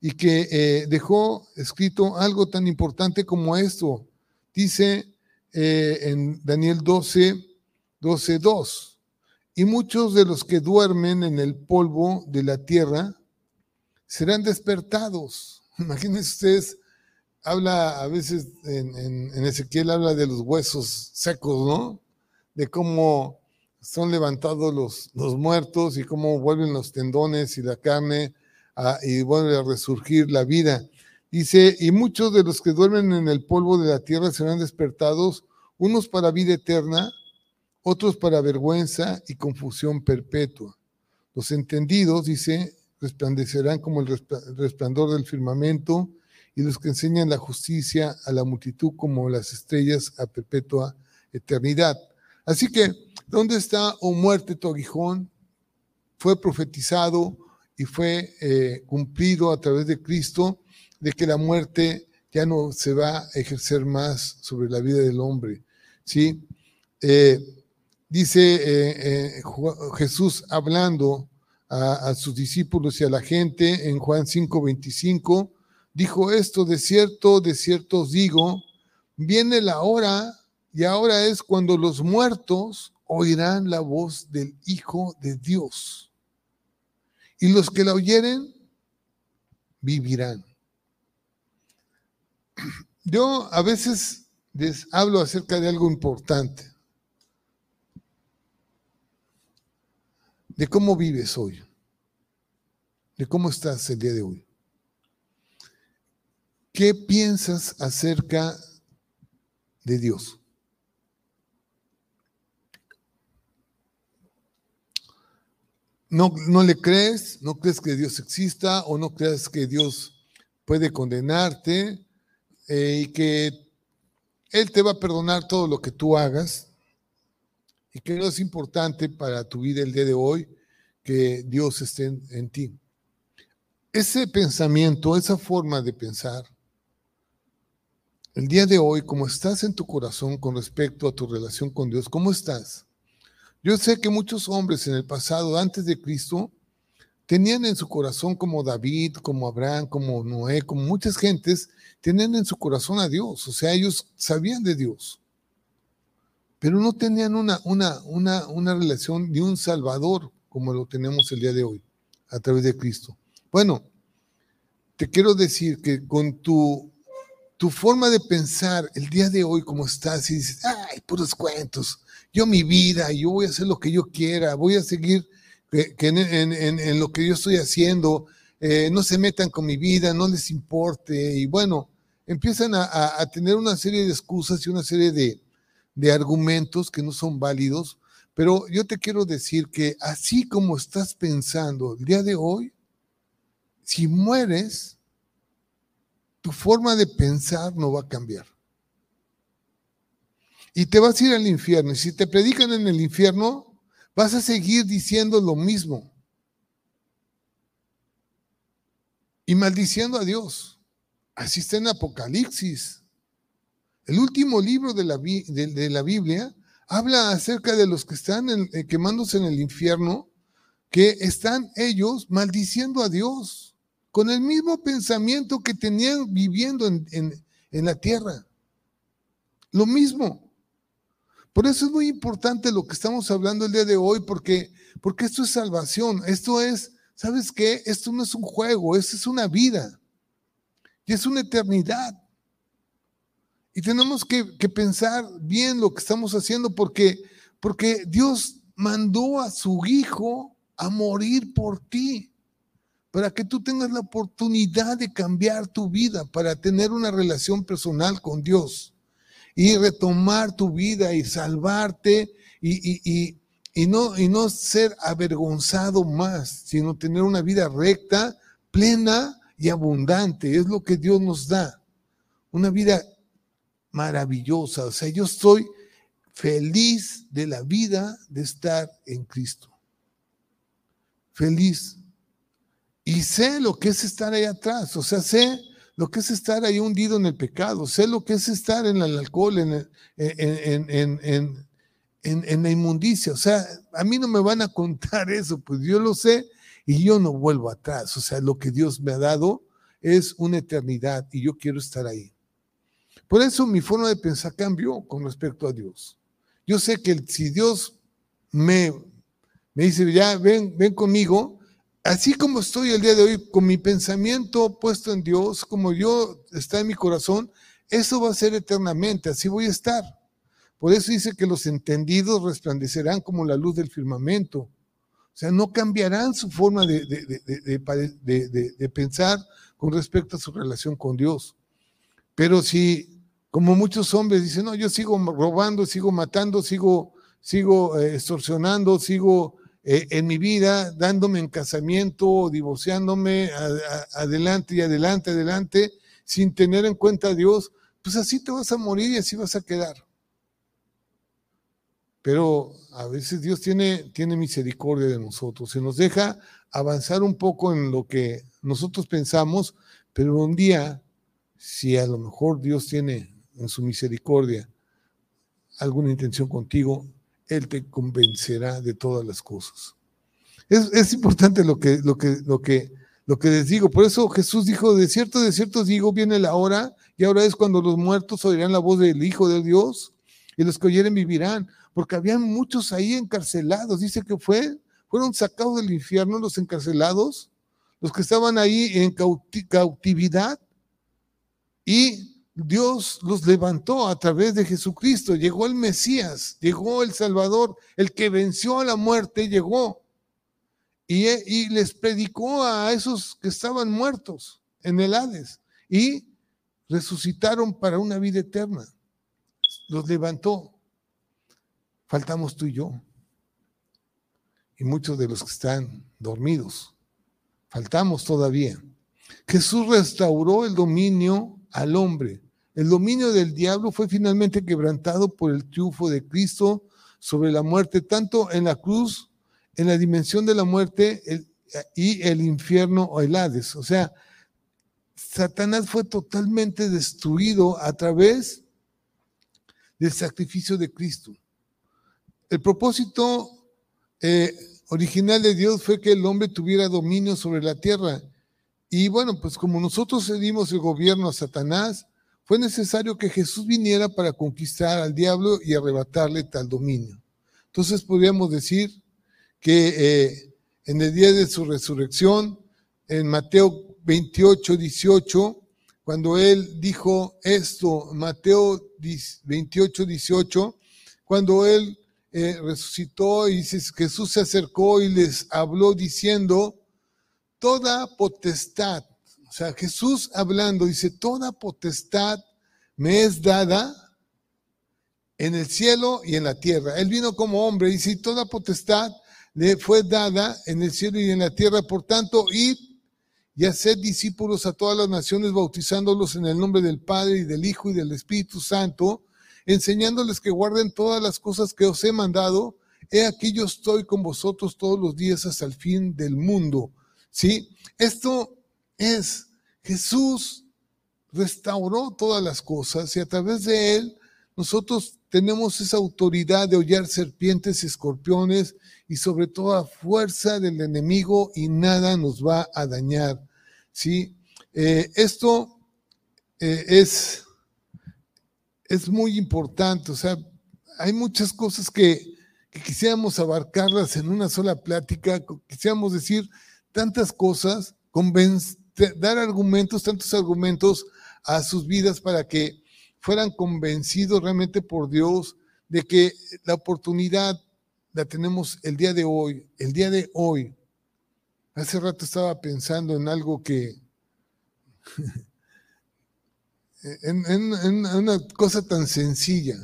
y que eh, dejó escrito algo tan importante como esto. Dice eh, en Daniel 12, 12, 2, y muchos de los que duermen en el polvo de la tierra serán despertados. Imagínense ustedes, habla a veces en, en Ezequiel, habla de los huesos secos, ¿no? De cómo son levantados los, los muertos y cómo vuelven los tendones y la carne y vuelve a resurgir la vida. Dice, y muchos de los que duermen en el polvo de la tierra serán despertados, unos para vida eterna, otros para vergüenza y confusión perpetua. Los entendidos, dice, resplandecerán como el resplandor del firmamento, y los que enseñan la justicia a la multitud como las estrellas a perpetua eternidad. Así que, ¿dónde está, oh muerte, tu aguijón? Fue profetizado y fue eh, cumplido a través de Cristo de que la muerte ya no se va a ejercer más sobre la vida del hombre. ¿sí? Eh, dice eh, Jesús hablando a, a, sus discípulos y a la gente en Juan 5:25, dijo esto, de cierto, de cierto os digo, viene la hora y ahora es cuando los muertos oirán la voz del Hijo de Dios y los que la oyeren vivirán. Yo a veces les hablo acerca de algo importante, de cómo vives hoy, de cómo estás el día de hoy. ¿Qué piensas acerca de Dios? No, no le crees, no crees que Dios exista o no crees que Dios puede condenarte eh, y que Él te va a perdonar todo lo que tú hagas y que no es importante para tu vida el día de hoy que Dios esté en, ti. Ese pensamiento, esa forma de pensar, el día de hoy, como estás en tu corazón con respecto a tu relación con Dios, ¿cómo estás? Yo sé que muchos hombres en el pasado, antes de Cristo, tenían en su corazón como David, como Abraham, como Noé, como muchas gentes, tenían en su corazón a Dios. O sea, ellos sabían de Dios. Pero no tenían una, una, una, una relación de un Salvador como lo tenemos el día de hoy, a través de Cristo. Bueno, te quiero decir que con tu, tu forma de pensar el día de hoy, como estás, y dices, ay, puros cuentos, yo mi vida, yo voy a hacer lo que yo quiera, voy a seguir que, en, lo que yo estoy haciendo, eh, no se metan con mi vida, no les importe, y bueno, empiezan a, tener una serie de excusas y una serie de, de argumentos que no son válidos, pero yo te quiero decir que así como estás pensando el día de hoy, si mueres, tu forma de pensar no va a cambiar y te vas a ir al infierno. Y si te predican en el infierno, vas a seguir diciendo lo mismo. Y maldiciendo a Dios. Así está en Apocalipsis. El último libro de la, de, la Biblia habla acerca de los que están eh, quemándose en el infierno, que están ellos maldiciendo a Dios, con el mismo pensamiento que tenían viviendo en, en la tierra. Lo mismo. Por eso es muy importante lo que estamos hablando el día de hoy, porque, porque esto es salvación, esto es, ¿sabes qué? Esto no es un juego, esto es una vida y es una eternidad. Y tenemos que, pensar bien lo que estamos haciendo porque, porque Dios mandó a su Hijo a morir por ti, para que tú tengas la oportunidad de cambiar tu vida, para tener una relación personal con Dios y retomar tu vida y salvarte y, no, y no ser avergonzado más, sino tener una vida recta, plena y abundante. Es lo que Dios nos da. Una vida maravillosa. O sea, yo estoy feliz de la vida de estar en Cristo. Feliz. Y sé lo que es estar ahí atrás. O sea, sé lo que es estar ahí hundido en el pecado. Sé lo que es estar en el alcohol, en, en, en la inmundicia. O sea, a mí no me van a contar eso, pues yo lo sé y yo no vuelvo atrás. O sea, lo que Dios me ha dado es una eternidad y yo quiero estar ahí. Por eso mi forma de pensar cambió con respecto a Dios. Yo sé que si Dios me, me dice, ya ven, ven conmigo, así como estoy el día de hoy, con mi pensamiento puesto en Dios, como yo está en mi corazón, eso va a ser eternamente, así voy a estar. Por eso dice que los entendidos resplandecerán como la luz del firmamento. O sea, no cambiarán su forma de, de pensar con respecto a su relación con Dios. Pero si, como muchos hombres dicen, no, yo sigo robando, sigo matando, sigo, sigo eh, extorsionando, sigo eh, en mi vida dándome en casamiento, divorciándome adelante y adelante, adelante, sin tener en cuenta a Dios, pues así te vas a morir y así vas a quedar. Pero a veces Dios tiene, tiene misericordia de nosotros, se nos deja avanzar un poco en lo que nosotros pensamos, pero un día, si a lo mejor Dios tiene en su misericordia alguna intención contigo, Él te convencerá de todas las cosas. Es, importante lo que, lo, que, lo, que, lo que les digo. Por eso Jesús dijo, de cierto, de cierto digo, viene la hora, y ahora es cuando los muertos oirán la voz del Hijo de Dios, y los que oyeren vivirán, porque habían muchos ahí encarcelados. Dice que fue, fueron sacados del infierno los encarcelados, los que estaban ahí en cautividad, y Dios los levantó a través de Jesucristo. Llegó el Mesías, llegó el Salvador, el que venció a la muerte, llegó. Y, y, les predicó a esos que estaban muertos en el Hades y resucitaron para una vida eterna. Los levantó. Faltamos tú y yo. Y muchos de los que están dormidos. Faltamos todavía. Jesús restauró el dominio al hombre. El dominio del diablo fue finalmente quebrantado por el triunfo de Cristo sobre la muerte, tanto en la cruz, en la dimensión de la muerte y el infierno o el Hades. O sea, Satanás fue totalmente destruido a través del sacrificio de Cristo. El propósito eh, original de Dios fue que el hombre tuviera dominio sobre la tierra y bueno, pues como nosotros cedimos el gobierno a Satanás, fue necesario que Jesús viniera para conquistar al diablo y arrebatarle tal dominio. Entonces podríamos decir que eh, en el día de su resurrección, en Mateo 28, 18, cuando él dijo esto, Mateo 28, 18, cuando él eh, resucitó y Jesús se acercó y les habló diciendo, toda potestad, o sea, Jesús hablando dice, toda potestad me es dada en el cielo y en la tierra. Él vino como hombre y dice, toda potestad le fue dada en el cielo y en la tierra. Por tanto, id y haced discípulos a todas las naciones, bautizándolos en el nombre del Padre y del Hijo y del Espíritu Santo, enseñándoles que guarden todas las cosas que os he mandado. He aquí yo estoy con vosotros todos los días hasta el fin del mundo. ¿Sí? Esto es, Jesús restauró todas las cosas y a través de él nosotros tenemos esa autoridad de hollar serpientes y escorpiones y sobre todo fuerza del enemigo y nada nos va a dañar. ¿sí? Eh, esto eh, es, es muy importante, o sea, hay muchas cosas que, que quisiéramos abarcarlas en una sola plática, quisiéramos decir, tantas cosas, dar argumentos, tantos argumentos a sus vidas para que fueran convencidos realmente por Dios de que la oportunidad la tenemos el día de hoy, el día de hoy. Hace rato estaba pensando en algo que, en, una cosa tan sencilla.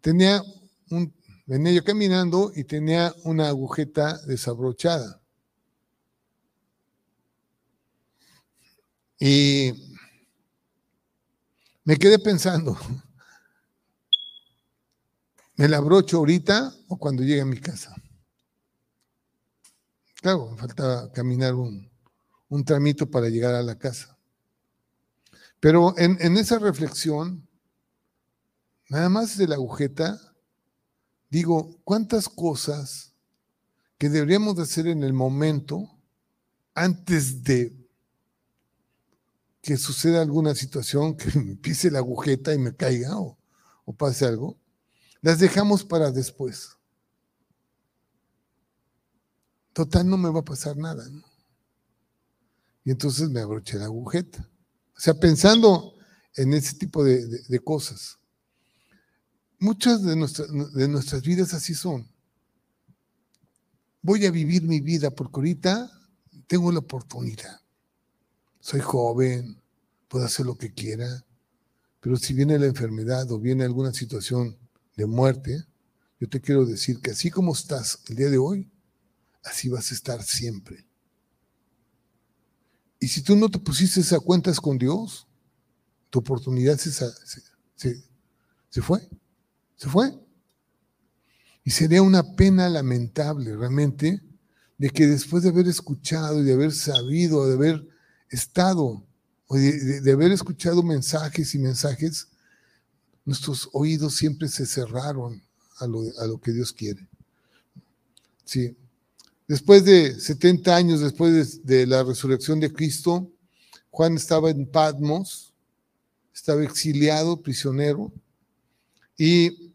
Tenía un, venía yo caminando y tenía una agujeta desabrochada. Y me quedé pensando, ¿me la abrocho ahorita o cuando llegue a mi casa? Claro, me falta caminar un, un tramito para llegar a la casa. Pero en, en esa reflexión, nada más de la agujeta, digo, ¿cuántas cosas que deberíamos de hacer en el momento antes de que suceda alguna situación, que me pise la agujeta y me caiga o, pase algo, las dejamos para después. Total, no me va a pasar nada. Y entonces me abroché la agujeta. O sea, pensando en ese tipo de, cosas. Muchas de, de nuestras vidas así son. Voy a vivir mi vida porque ahorita tengo la oportunidad soy joven, puedo hacer lo que quiera, pero si viene la enfermedad o viene alguna situación de muerte, yo te quiero decir que así como estás el día de hoy, así vas a estar siempre. Y si tú no te pusiste a cuentas con Dios, tu oportunidad se, se, se fue, se fue. Y sería una pena lamentable realmente de que después de haber escuchado y de haber sabido, de haber estado, de, haber escuchado mensajes y mensajes, nuestros oídos siempre se cerraron a lo, a lo que Dios quiere. Sí. Después de 70 años después de, la resurrección de Cristo, Juan estaba en Patmos, estaba exiliado, prisionero, y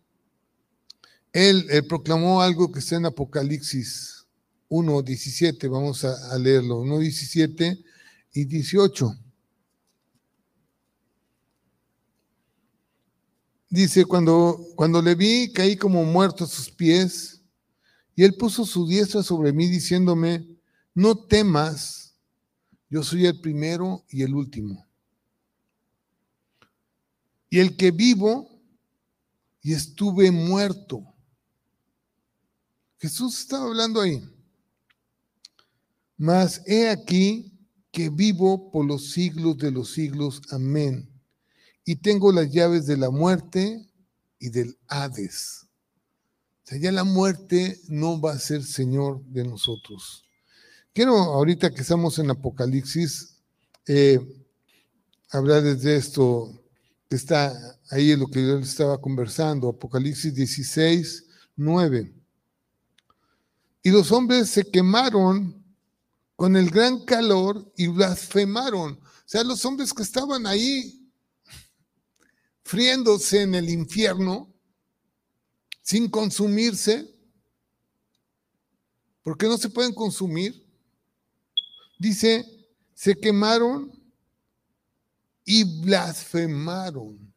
él, proclamó algo que está en Apocalipsis 1.17, vamos a, a leerlo, 1.17 y 18. Dice, cuando, cuando le vi, caí como muerto a sus pies, y él puso su diestra sobre mí diciéndome, no temas, yo soy el primero y el último. Y el que vivo y estuve muerto. Jesús estaba hablando ahí. Mas he aquí que vivo por los siglos de los siglos. Amén. Y tengo las llaves de la muerte y del Hades. O sea, ya la muerte no va a ser Señor de nosotros. Quiero, ahorita que estamos en Apocalipsis, eh, hablar de esto que está ahí en lo que yo estaba conversando, Apocalipsis 16, 9. Y los hombres se quemaron con el gran calor y blasfemaron. O sea, los hombres que estaban ahí friéndose en el infierno, sin consumirse, porque no se pueden consumir, dice, se quemaron y blasfemaron.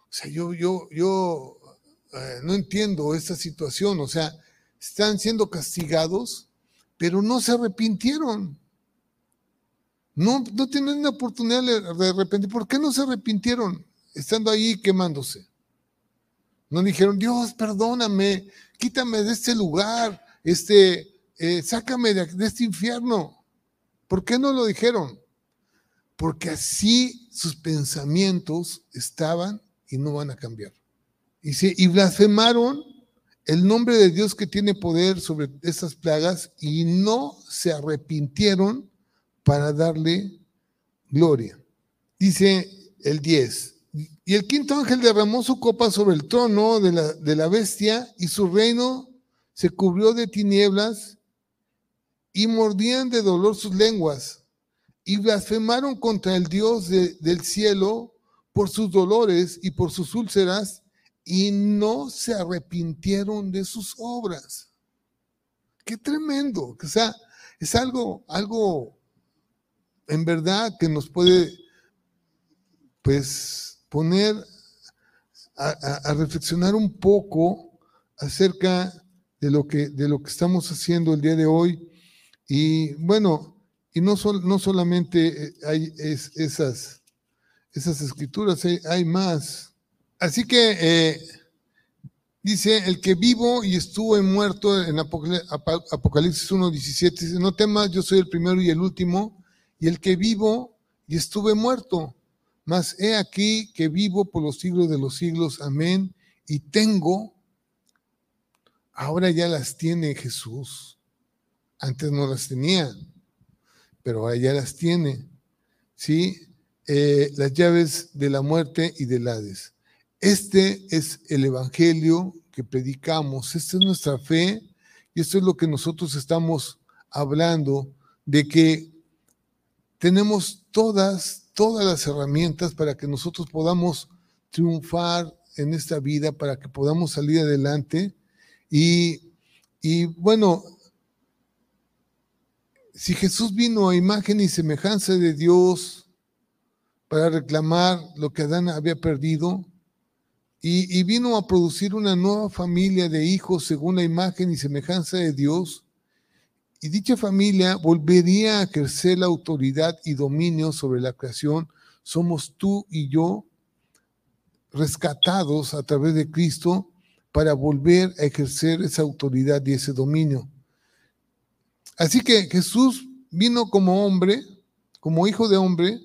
O sea, yo, yo, yo eh, no entiendo esta situación. O sea, están siendo castigados pero no se arrepintieron. No, no tienen la oportunidad de arrepentir. ¿Por qué no se arrepintieron estando ahí quemándose? No dijeron, Dios, perdóname, quítame de este lugar, este, eh, sácame de, de este infierno. ¿Por qué no lo dijeron? Porque así sus pensamientos estaban y no van a cambiar. Y, se, y blasfemaron el nombre de Dios que tiene poder sobre estas plagas y no se arrepintieron para darle gloria. Dice el 10. Y el quinto ángel derramó su copa sobre el trono de la, de la bestia y su reino se cubrió de tinieblas y mordían de dolor sus lenguas y blasfemaron contra el Dios del cielo por sus dolores y por sus úlceras y no se arrepintieron de sus obras. Qué tremendo. O sea, es algo, algo en verdad que nos puede, pues, poner a, reflexionar un poco acerca de lo que, de lo que estamos haciendo el día de hoy. Y bueno, y no, no solamente hay esas, esas escrituras, hay más. Así que eh, dice, el que vivo y estuvo muerto en Apocalipsis 1.17, dice, no temas, yo soy el primero y el último, y el que vivo y estuve muerto. Mas he aquí que vivo por los siglos de los siglos, amén, y tengo, ahora ya las tiene Jesús, antes no las tenía, pero ahora ya las tiene, ¿sí? Eh, las llaves de la muerte y del Hades. Este es el Evangelio que predicamos, esta es nuestra fe y esto es lo que nosotros estamos hablando, de que tenemos todas, todas las herramientas para que nosotros podamos triunfar en esta vida, para que podamos salir adelante. Y, y bueno, si Jesús vino a imagen y semejanza de Dios para reclamar lo que Adán había perdido, y, vino a producir una nueva familia de hijos según la imagen y semejanza de Dios. Y dicha familia volvería a ejercer la autoridad y dominio sobre la creación. Somos tú y yo rescatados a través de Cristo para volver a ejercer esa autoridad y ese dominio. Así que Jesús vino como hombre, como hijo de hombre,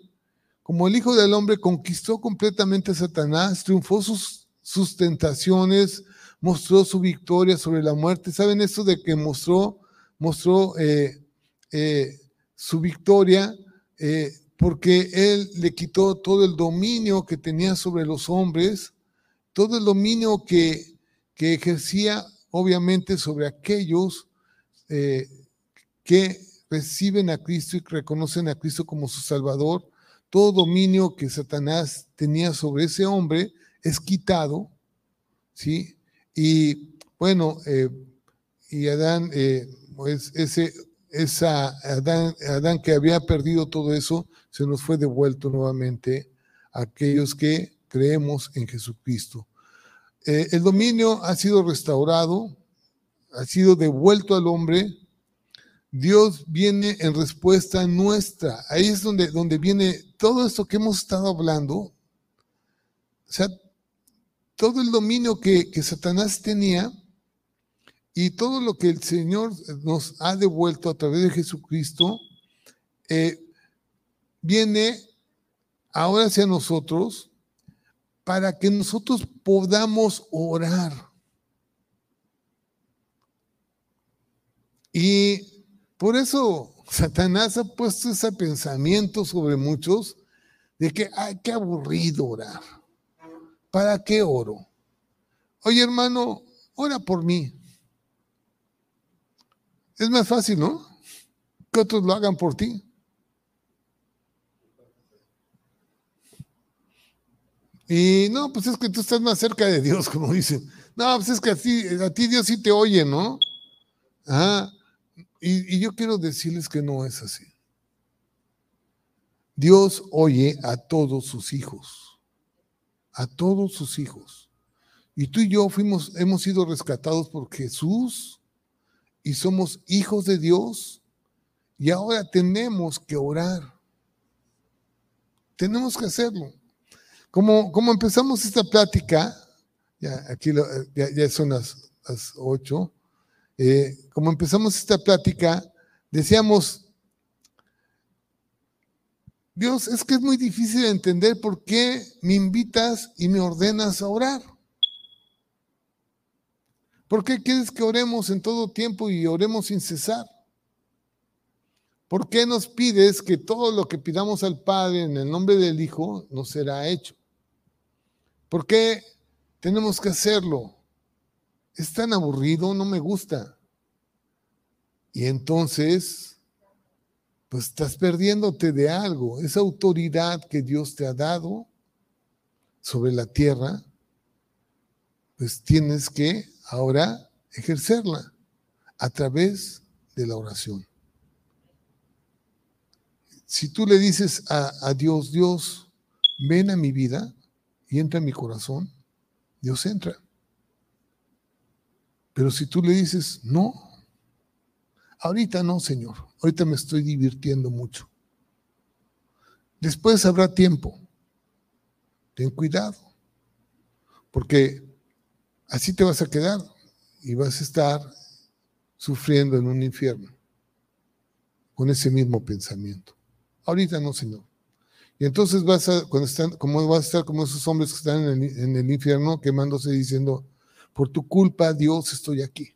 como el hijo del hombre conquistó completamente a Satanás, triunfó sus sus tentaciones, mostró su victoria sobre la muerte. ¿Saben esto de que mostró, mostró eh, eh, su victoria? Eh, porque él le quitó todo el dominio que tenía sobre los hombres, todo el dominio que, que ejercía obviamente sobre aquellos que reciben a Cristo y reconocen a Cristo como su Salvador, todo dominio que Satanás tenía sobre ese hombre, es quitado, ¿sí? Y bueno, eh, y Adán, eh, pues ese, esa Adán, Adán que había perdido todo eso, se nos fue devuelto nuevamente a aquellos que creemos en Jesucristo. Eh, el dominio ha sido restaurado, ha sido devuelto al hombre. Dios viene en respuesta nuestra. Ahí es donde, donde viene todo esto que hemos estado hablando. O sea, todo el dominio que, Satanás tenía y todo lo que el Señor nos ha devuelto a través de Jesucristo, eh, viene ahora hacia nosotros para que nosotros podamos orar. Y por eso Satanás ha puesto ese pensamiento sobre muchos de que, ay, qué aburrido orar. ¿Para qué oro? Oye, hermano, ora por mí. Es más fácil, ¿no? Que otros lo hagan por ti. Y no, pues es que tú estás más cerca de Dios, como dicen. No, pues es que a ti, Dios sí te oye, ¿no? Ah, y yo quiero decirles que no es así. Dios oye a todos sus hijos a todos sus hijos. Y tú y yo fuimos, hemos sido rescatados por Jesús y somos hijos de Dios y ahora tenemos que orar. Tenemos que hacerlo. Como, como empezamos esta plática, ya aquí ya, son las, ocho, eh, como empezamos esta plática, decíamos, Dios, es que es muy difícil entender por qué me invitas y me ordenas a orar. ¿Por qué quieres que oremos en todo tiempo y oremos sin cesar? ¿Por qué nos pides que todo lo que pidamos al Padre en el nombre del Hijo nos será hecho? ¿Por qué tenemos que hacerlo? Es tan aburrido, no me gusta. Y entonces pues estás perdiéndote de algo. Esa autoridad que Dios te ha dado sobre la tierra, pues tienes que ahora ejercerla a través de la oración. Si tú le dices a, Dios, Dios, ven a mi vida y entra en mi corazón, Dios entra. Pero si tú le dices, no, ahorita no, Señor, Ahorita me estoy divirtiendo mucho. Después habrá tiempo. Ten cuidado. Porque así te vas a quedar y vas a estar sufriendo en un infierno con ese mismo pensamiento. Ahorita no, Señor. Y entonces vas a, cuando están, como vas a estar como esos hombres que están en el, en el infierno quemándose diciendo, por tu culpa, Dios, estoy aquí.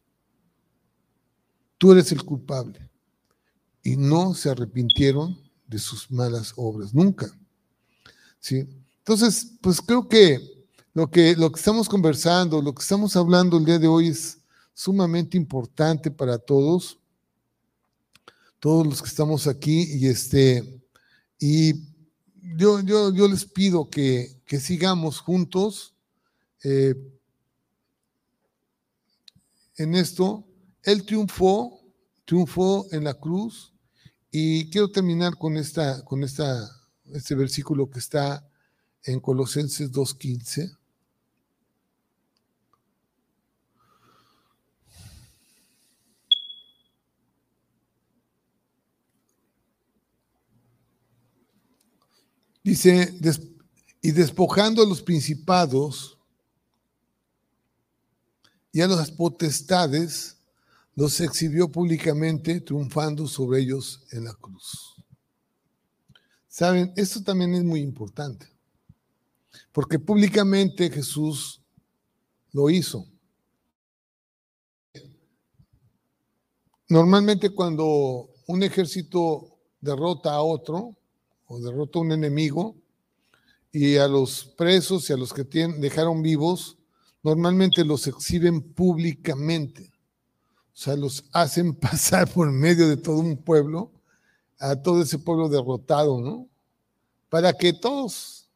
Tú eres el culpable. Y no se arrepintieron de sus malas obras, nunca. ¿Sí? Entonces, pues creo que lo, que lo que estamos conversando, lo que estamos hablando el día de hoy es sumamente importante para todos, todos los que estamos aquí, y este, y yo, yo, yo les pido que, que sigamos juntos eh, en esto. Él triunfó, triunfó en la cruz, y quiero terminar con esta, con esta, este versículo que está en Colosenses 2.15. Dice, y despojando a los principados y a las potestades, los exhibió públicamente, triunfando sobre ellos en la cruz. Saben, esto también es muy importante. Porque públicamente Jesús lo hizo. Normalmente cuando un ejército derrota a otro o derrota a un enemigo y a los presos y a los que dejaron vivos, normalmente los exhiben públicamente. O sea, los hacen pasar por medio de todo un pueblo, a todo ese pueblo derrotado, ¿no? Para que todos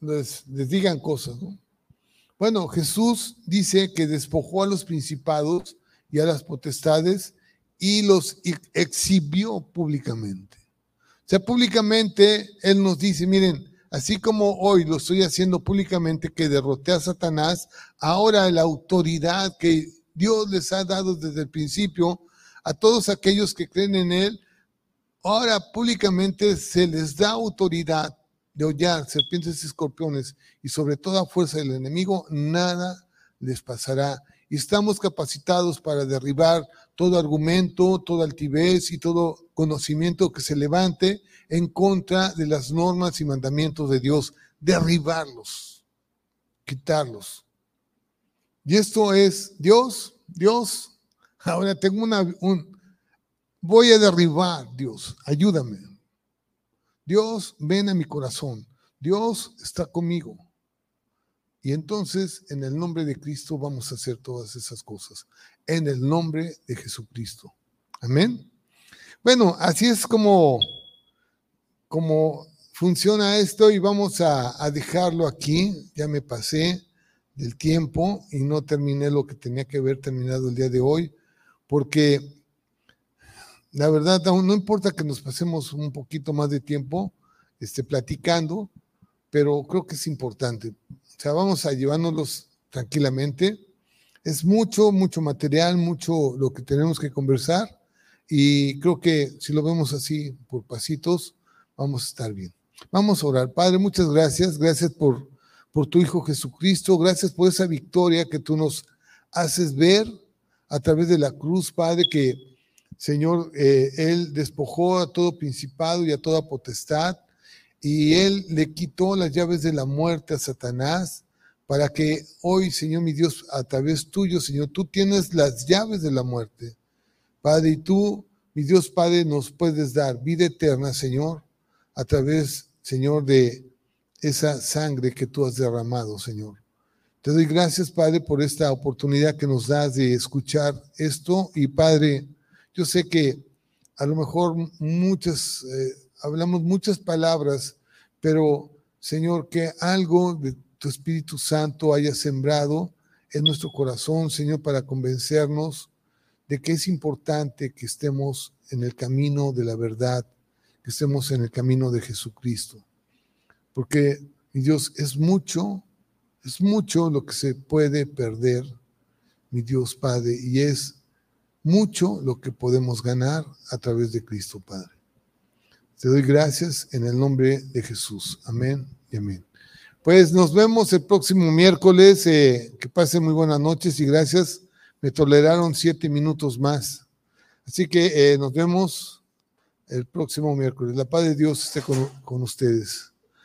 les, digan cosas. ¿no? Bueno, Jesús dice que despojó a los principados y a las potestades y los exhibió públicamente. O sea, públicamente Él nos dice, miren, así como hoy lo estoy haciendo públicamente que derroté a Satanás, ahora la autoridad que Dios les ha dado desde el principio a todos aquellos que creen en Él, ahora públicamente se les da autoridad de hollar serpientes y escorpiones y sobre toda fuerza del enemigo, nada les pasará. Y estamos capacitados para derribar todo argumento, toda altivez y todo conocimiento que se levante en contra de las normas y mandamientos de Dios. Derribarlos, quitarlos. Y esto es Dios, Dios. Ahora tengo una, un, voy a derribar, Dios, ayúdame. Dios, ven a mi corazón. Dios está conmigo. Y entonces, en el nombre de Cristo, vamos a hacer todas esas cosas. En el nombre de Jesucristo. Amén. Bueno, así es como, como funciona esto y vamos a, a dejarlo aquí. Ya me pasé del tiempo y no terminé lo que tenía que haber terminado el día de hoy, porque la verdad, no importa que nos pasemos un poquito más de tiempo este, platicando, pero creo que es importante. O sea, vamos a llevárnoslos tranquilamente. Es mucho, mucho material, mucho lo que tenemos que conversar y creo que si lo vemos así por pasitos, vamos a estar bien. Vamos a orar. Padre, muchas gracias. Gracias por, por tu Hijo Jesucristo. Gracias por esa victoria que tú nos haces ver a través de la cruz, Padre, que Señor, eh, Él despojó a todo principado y a toda potestad, y Él le quitó las llaves de la muerte a Satanás, para que hoy, Señor mi Dios, a través tuyo, Señor, tú tienes las llaves de la muerte. Padre, y tú, mi Dios Padre, nos puedes dar vida eterna, Señor, a través, Señor, de esa sangre que tú has derramado, Señor. Te doy gracias, Padre, por esta oportunidad que nos das de escuchar esto. Y, Padre, yo sé que a lo mejor muchas, eh, hablamos muchas palabras, pero Señor, que algo de tu Espíritu Santo haya sembrado en nuestro corazón, Señor, para convencernos de que es importante que estemos en el camino de la verdad, que estemos en el camino de Jesucristo. Porque, mi Dios, es mucho, es mucho lo que se puede perder, mi Dios Padre, y es mucho lo que podemos ganar a través de Cristo Padre. Te doy gracias en el nombre de Jesús. Amén y amén. Pues nos vemos el próximo miércoles. Eh, que pasen muy buenas noches y gracias. Me toleraron siete minutos más. Así que eh, nos vemos el próximo miércoles. La paz de Dios esté con, con ustedes.